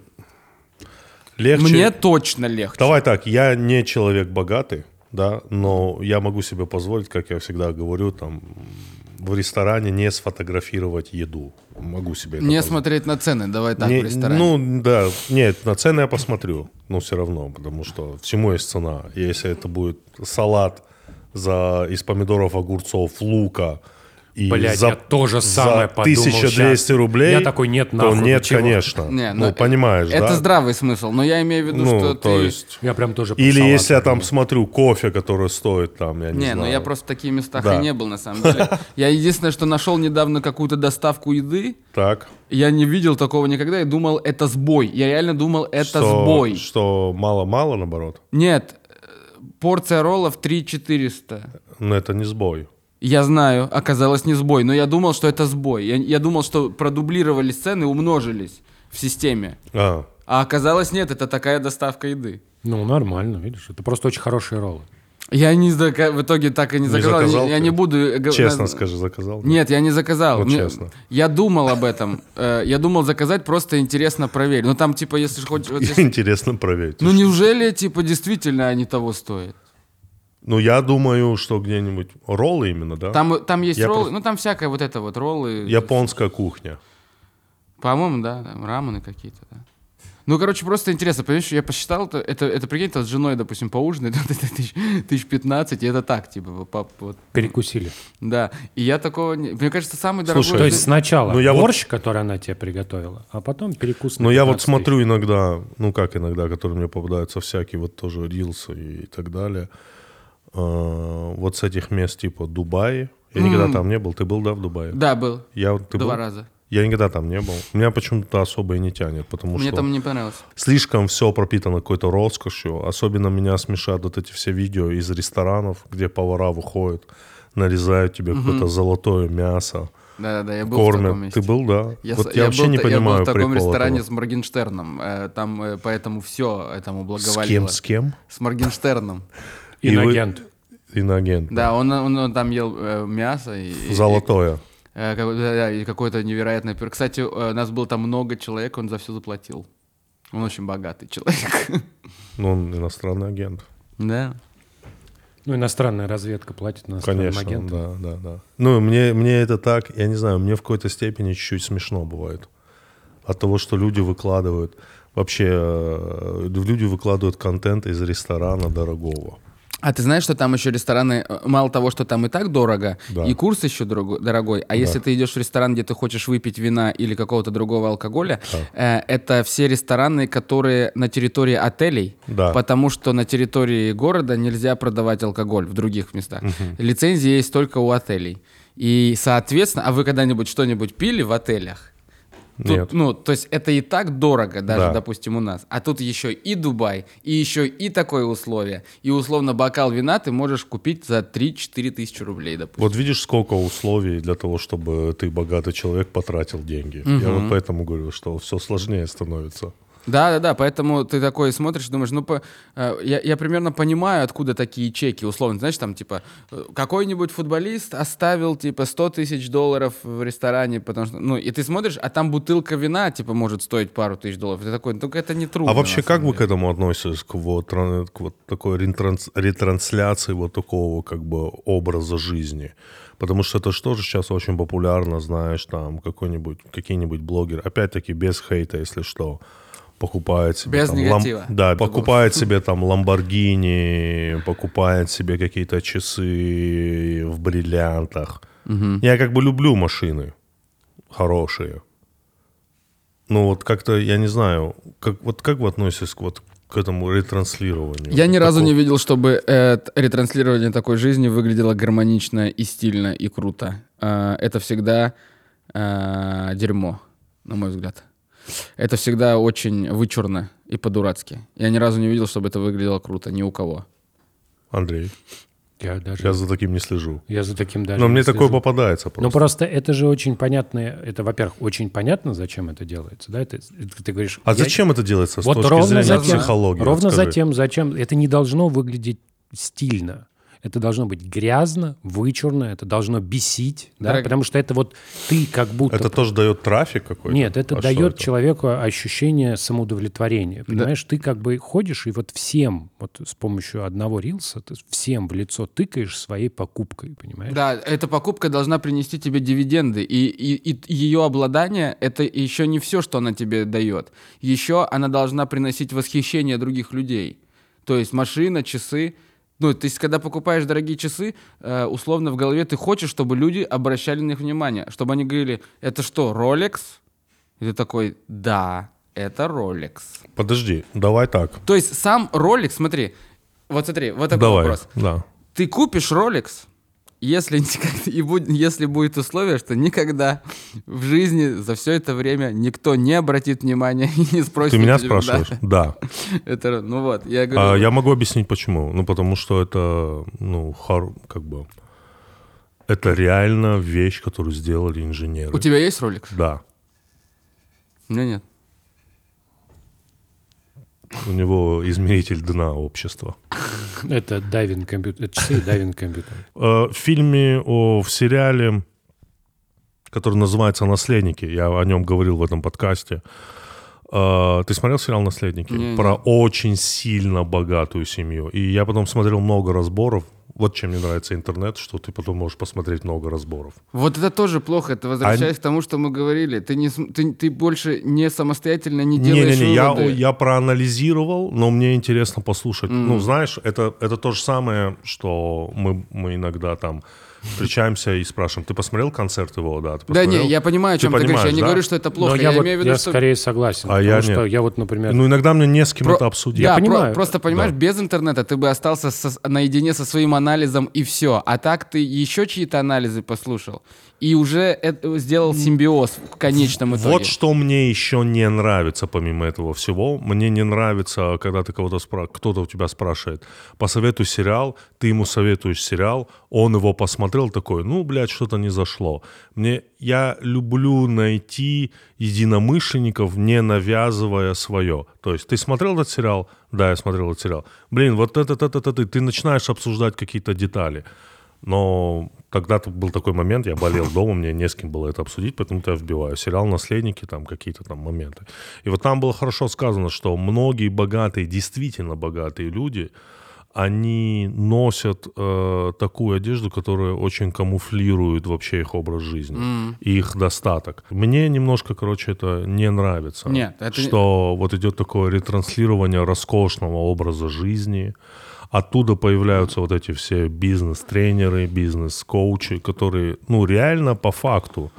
Легче. Мне точно легче. Давай так, я не человек богатый, да, но я могу себе позволить, как я всегда говорю, там в ресторане не сфотографировать еду. Могу себе это Не позволить. смотреть на цены, давай так, Не- в ресторане. Ну, да. Нет, на цены я посмотрю. Но все равно, потому что всему есть цена. Если это будет салат за, из помидоров, огурцов, лука и Блядь, за, я тоже самое за подумал 1200 щас. рублей, Я такой, нет, то нахуй, вы нет, чего? конечно. Не, ну, ну, понимаешь, Это да? здравый смысл, но я имею в виду, Ну, что то ты... есть... Я прям тоже Или если я там смотрю кофе, который стоит там, я не, Не, знаю. ну я просто в таких местах Да. и не был, на самом деле. <laughs> Я единственное, что нашел недавно какую-то доставку еды, Так. я не видел такого никогда и думал, это сбой. Я реально думал, это что, сбой. Что мало-мало, наоборот. Нет, э, порция роллов 3400. Но это не сбой. Я знаю, оказалось не сбой, но я думал, что это сбой. Я, я думал, что продублировались цены, умножились в системе. А, А оказалось нет, это такая доставка еды. Ну, нормально, видишь. Это просто очень хорошие роллы. Я не зака- в итоге так и не Не заказал. заказал я, я не буду. э, честно на- скажи, заказал? Нет, я не заказал. Ну, Мне- честно. Я думал об этом. Э, Я думал заказать, просто интересно проверить. Ну там типа, если хочешь... Интересно проверить. Ну неужели типа действительно они того стоят? Ну, я думаю, что где-нибудь роллы именно, да? Там, там есть Я роллы, просто- ну там всякая вот это вот роллы. Японская кухня. По-моему, да, там рамены какие-то, да. Ну, короче, просто интересно, понимаешь, я посчитал, это, это, это прикинь, это с женой, допустим, поужинать, <laughs> это тысяч, тысяч 15, и это так, типа, вот, пап, вот, Перекусили. да. И я такого, не- мне кажется, самый дорогой... Слушай, То есть сначала Ну, я вот- борщ, который она тебе приготовила, а потом перекус Но я вот 15 смотрю иногда, ну как иногда, которые мне попадаются всякие вот тоже рилсы и так далее. А, вот с этих мест типа Дубай. Я никогда там не был. Ты был, да, в Дубае? Да, был. Я, ты Два был? раза. Я никогда там не был. Меня почему-то особо и не тянет, потому Мне что там не понравилось. слишком все пропитано какой-то роскошью. Особенно меня смешат вот эти все видео из ресторанов, где повара выходят, нарезают тебе какое-то золотое мясо, Да-да-да, я был в таком кормят. месте. Ты был, да? Я, вот с- я, вообще был, не та- я понимаю был в таком ресторане этого. с Моргенштерном. э, Там э, поэтому все этому С благоволило. кем, с кем? С Моргенштерном. И вы- Инагент. Инагент. Да, он, он, он там ел э, мясо. И, и- Золотое. Э, как- да, и какой-то невероятный. Кстати, э, нас было там много человек, он за все заплатил. Он очень богатый человек. Ну, он иностранный агент. Да. Ну, иностранная разведка платит иностранным Конечно, агентам. да, да, да. Ну, мне, мне это так, я не знаю, мне в какой-то степени чуть-чуть смешно бывает. От того, что люди выкладывают, вообще, э, люди выкладывают контент из ресторана дорогого. А ты знаешь, что там еще рестораны, э, мало того, что там и так дорого, Да. и курс еще дорого- дорогой, а если ты идешь в ресторан, где ты хочешь выпить вина или какого-то другого алкоголя, э, это все рестораны, которые на территории отелей, Да. потому что на территории города нельзя продавать алкоголь в других местах. Лицензии есть только у отелей. И, соответственно, а вы когда-нибудь что-нибудь пили в отелях? Тут, Нет. ну, то есть это и так дорого, даже, Да. допустим, у нас. А тут еще и Дубай, и еще и такое условие. И условно бокал вина ты можешь купить за 3-4 тысячи рублей, допустим. Вот видишь, сколько условий для того, чтобы ты, богатый человек, потратил деньги. Я вот поэтому говорю, что все сложнее становится. Да, да, да. Поэтому ты такой смотришь, думаешь, ну, по- э, я, я примерно понимаю, откуда такие чеки, условно. Знаешь, там, типа, э, какой-нибудь футболист оставил, типа, 100 тысяч долларов в ресторане, потому что, ну, и ты смотришь, а там бутылка вина, типа, может стоить пару тысяч долларов. Ты такой, ну, только это не трудно. А вообще, как самом вы к этому относитесь, к вот, к вот такой ретранс- ретрансляции вот такого как бы образа жизни? Потому что это же сейчас очень популярно, знаешь, там какой-нибудь, какие-нибудь блогеры, опять-таки без хейта, если что, покупает себе Без там, негатива. да, покупает <laughs> себе там Ламборгини, покупает себе какие-то часы в бриллиантах. Я как бы люблю машины хорошие. Ну вот как-то, я не знаю, как, вот как вы относитесь к, вот, к этому ретранслированию? Я ни разу Такого- не видел, чтобы э, ретранслирование такой жизни выглядело гармонично и стильно и круто. А, это всегда а, дерьмо, на мой взгляд. Это всегда очень вычурно и по-дурацки. Я ни разу не видел, чтобы это выглядело круто, ни у кого. Андрей, Я даже... я за таким не слежу. Я за таким даже Но не мне такое слежу. попадается просто. Ну просто это же очень понятно, это, во-первых, очень понятно, зачем это делается, да? Это, это ты говоришь. а я- зачем это делается с Вот точки ровно зрения затем, психологии? ровно Расскажи. затем, зачем это не должно выглядеть стильно. Это должно быть грязно, вычурно, это должно бесить, да, Дорог- потому что это вот ты как будто Это тоже дает трафик какой-то? Нет, это А дает это? человеку ощущение самоудовлетворения. Понимаешь, ты как бы ходишь и вот всем, вот с помощью одного рилса, ты всем в лицо тыкаешь своей покупкой, понимаешь? Да, эта покупка должна принести тебе дивиденды. И, и, и ее обладание — это еще не все, что она тебе дает. Еще она должна приносить восхищение других людей. То есть машина, часы. Ну, то есть, когда покупаешь дорогие часы, э, условно в голове ты хочешь, чтобы люди обращали на них внимание. Чтобы они говорили, это что, Rolex? И ты такой, да, это Rolex. Подожди, давай так. То есть сам Rolex, смотри, вот смотри, вот такой давай, вопрос. да. Ты купишь Rolex, если, <laughs> и будет, если будет условие, что никогда в жизни за все это время никто не обратит внимания <laughs> и не спросит. Ты меня тебя, спрашиваешь? да. <laughs> Это, ну вот, я А, говорю, я могу объяснить почему. Ну, потому что это, ну, хор- как бы, это реально вещь, которую сделали инженеры. у тебя есть Rolex? Да. У меня нет. У него измеритель дна общества. Это дайвинг компьютер, это часы дайвинг компьютер. Э, В фильме, о, в сериале, который называется «Наследники», я о нем говорил в этом подкасте, э, ты смотрел сериал «Наследники»? Про очень сильно богатую семью. И я потом смотрел много разборов. Вот чем мне нравится интернет, что ты потом можешь посмотреть много разборов. Вот это тоже плохо. Это возвращаясь к тому, что мы говорили. Ты, не, ты, ты больше не самостоятельно не делаешь Не-не-не, я, я проанализировал, но мне интересно послушать. Ну, знаешь, это, это то же самое, что мы, мы иногда там встречаемся и спрашиваем, ты посмотрел концерт его, да? Ты Да посмотрел?» не, я понимаю, о Ты чем ты, говоришь. Я не да? говорю, что это плохо. Но Я, я, вот, имею в виду, я что... скорее согласен. А потому я что нет. я вот, например, Ну, иногда мне не с кем Про- это обсудить. Да, Я про- понимаю. просто понимаешь, Да. без интернета ты бы остался со- наедине со своим анализом и все. А так ты еще чьи-то анализы послушал и уже это- сделал симбиоз в конечном итоге. Вот что мне еще не нравится, помимо этого всего. Мне не нравится, когда ты кого-то спра... кто-то у тебя спрашивает, посоветуй сериал, ты ему советуешь сериал, он его посмотрел такой, ну, блядь, что-то не зашло. Мне, я люблю найти единомышленников, не навязывая свое. То есть ты смотрел этот сериал? Да, я смотрел этот сериал. Блин, вот это, это, это, ты, ты начинаешь обсуждать какие-то детали. Но тогда был такой момент, я болел дома, мне не с кем было это обсудить, поэтому я вбиваю сериал «Наследники», там какие-то там моменты. И вот там было хорошо сказано, что многие богатые, действительно богатые люди, они носят э, такую одежду, которая очень камуфлирует вообще их образ жизни, и их достаток. Мне немножко, короче, это не нравится. Нет, это что вот идет такое ретранслирование роскошного образа жизни, Оттуда появляются вот эти все бизнес-тренеры, бизнес-коучи, которые, ну, реально по факту,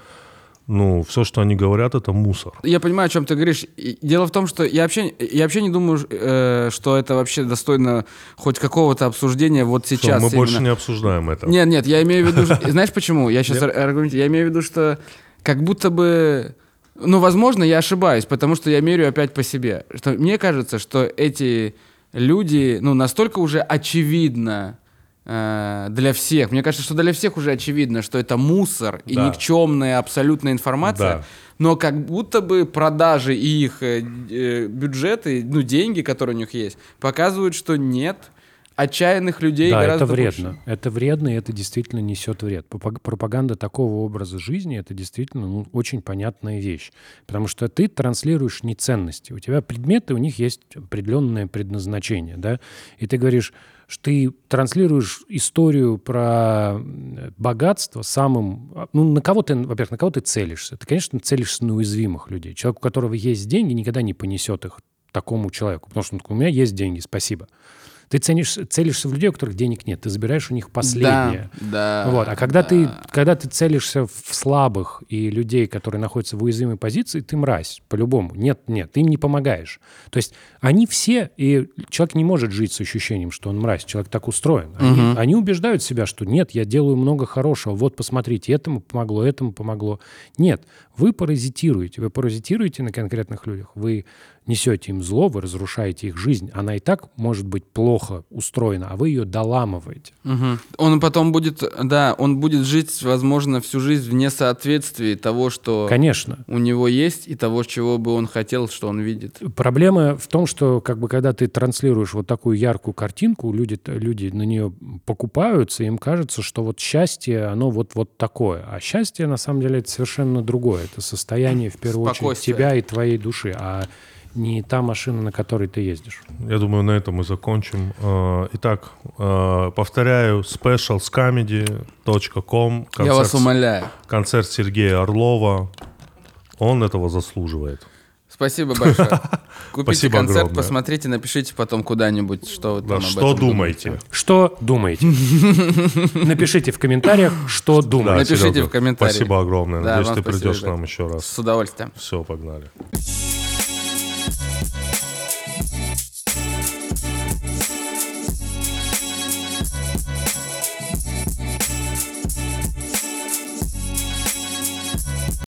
ну, все, что они говорят, это мусор. Я понимаю, о чем ты говоришь. Дело в том, что я вообще, я вообще не думаю, э, что это вообще достойно хоть какого-то обсуждения вот сейчас. мы больше именно. не обсуждаем это. Нет, нет, я имею в виду, <laughs> знаешь почему? Я сейчас аргументирую. Я имею в виду, что как будто бы Ну, возможно, я ошибаюсь, потому что я мерю опять по себе. Что мне кажется, что эти люди, ну, настолько уже очевидно э, для всех. Мне кажется, что для всех уже очевидно, что это мусор и Да. никчемная абсолютная информация. Да. Но как будто бы продажи и их э, э, бюджеты, ну, деньги, которые у них есть, показывают, что нет. Отчаянных людей да, гораздо это вредно. больше. Это вредно, и это действительно несет вред. Пропаг- Пропаганда такого образа жизни это действительно ну, очень понятная вещь. Потому что ты транслируешь не ценности. У тебя предметы, у них есть определенное предназначение. Да? И ты говоришь, что ты транслируешь историю про богатство самым... а, Ну, на кого ты, во-первых, на кого ты целишься? Ты, конечно, целишься на уязвимых людей. Человек, у которого есть деньги, никогда не понесет их такому человеку. Потому что он такой, у меня есть деньги, спасибо. Ты ценишь, целишься в людей, у которых денег нет. Ты забираешь у них последнее. Да, да. Вот. А когда, ты, да. когда ты целишься в слабых и людей, которые находятся в уязвимой позиции, ты мразь, по-любому. Нет, нет, ты им не помогаешь. То есть они все, и человек не может жить с ощущением, что он мразь. Человек так устроен. Они, они убеждают себя, что нет, я делаю много хорошего. Вот, посмотрите, этому помогло, этому помогло. Нет, вы паразитируете. Вы паразитируете на конкретных людях. Вы несете им зло, вы разрушаете их жизнь. Она и так может быть плохо устроена, а вы ее доламываете. Мгм. Он потом будет, да, он будет жить, возможно, всю жизнь в несоответствии того, что Конечно. у него есть, и того, чего бы он хотел, что он видит. Проблема в том, что как бы когда ты транслируешь вот такую яркую картинку, люди, люди на нее покупаются, им кажется, что вот счастье, оно вот, вот такое. А счастье, на самом деле, это совершенно другое. Это состояние, в первую очередь, тебя и твоей души, а не та машина, на которой ты ездишь. Я думаю, на этом мы закончим. Э, Итак, э, повторяю, specialscomedy.com. Я вас умоляю. концерт Сергея Орлова. Он этого заслуживает. Спасибо большое. <laughs> Купите Спасибо концерт, огромное. посмотрите, напишите потом куда-нибудь, что вы Да, там об что этом думаете? Что думаете? <laughs> Напишите в комментариях, что Да, думаете. Напишите Серега, в комментариях. Спасибо огромное. Да, Надеюсь, ты придешь к нам еще раз. С удовольствием. Все, погнали. Thank you.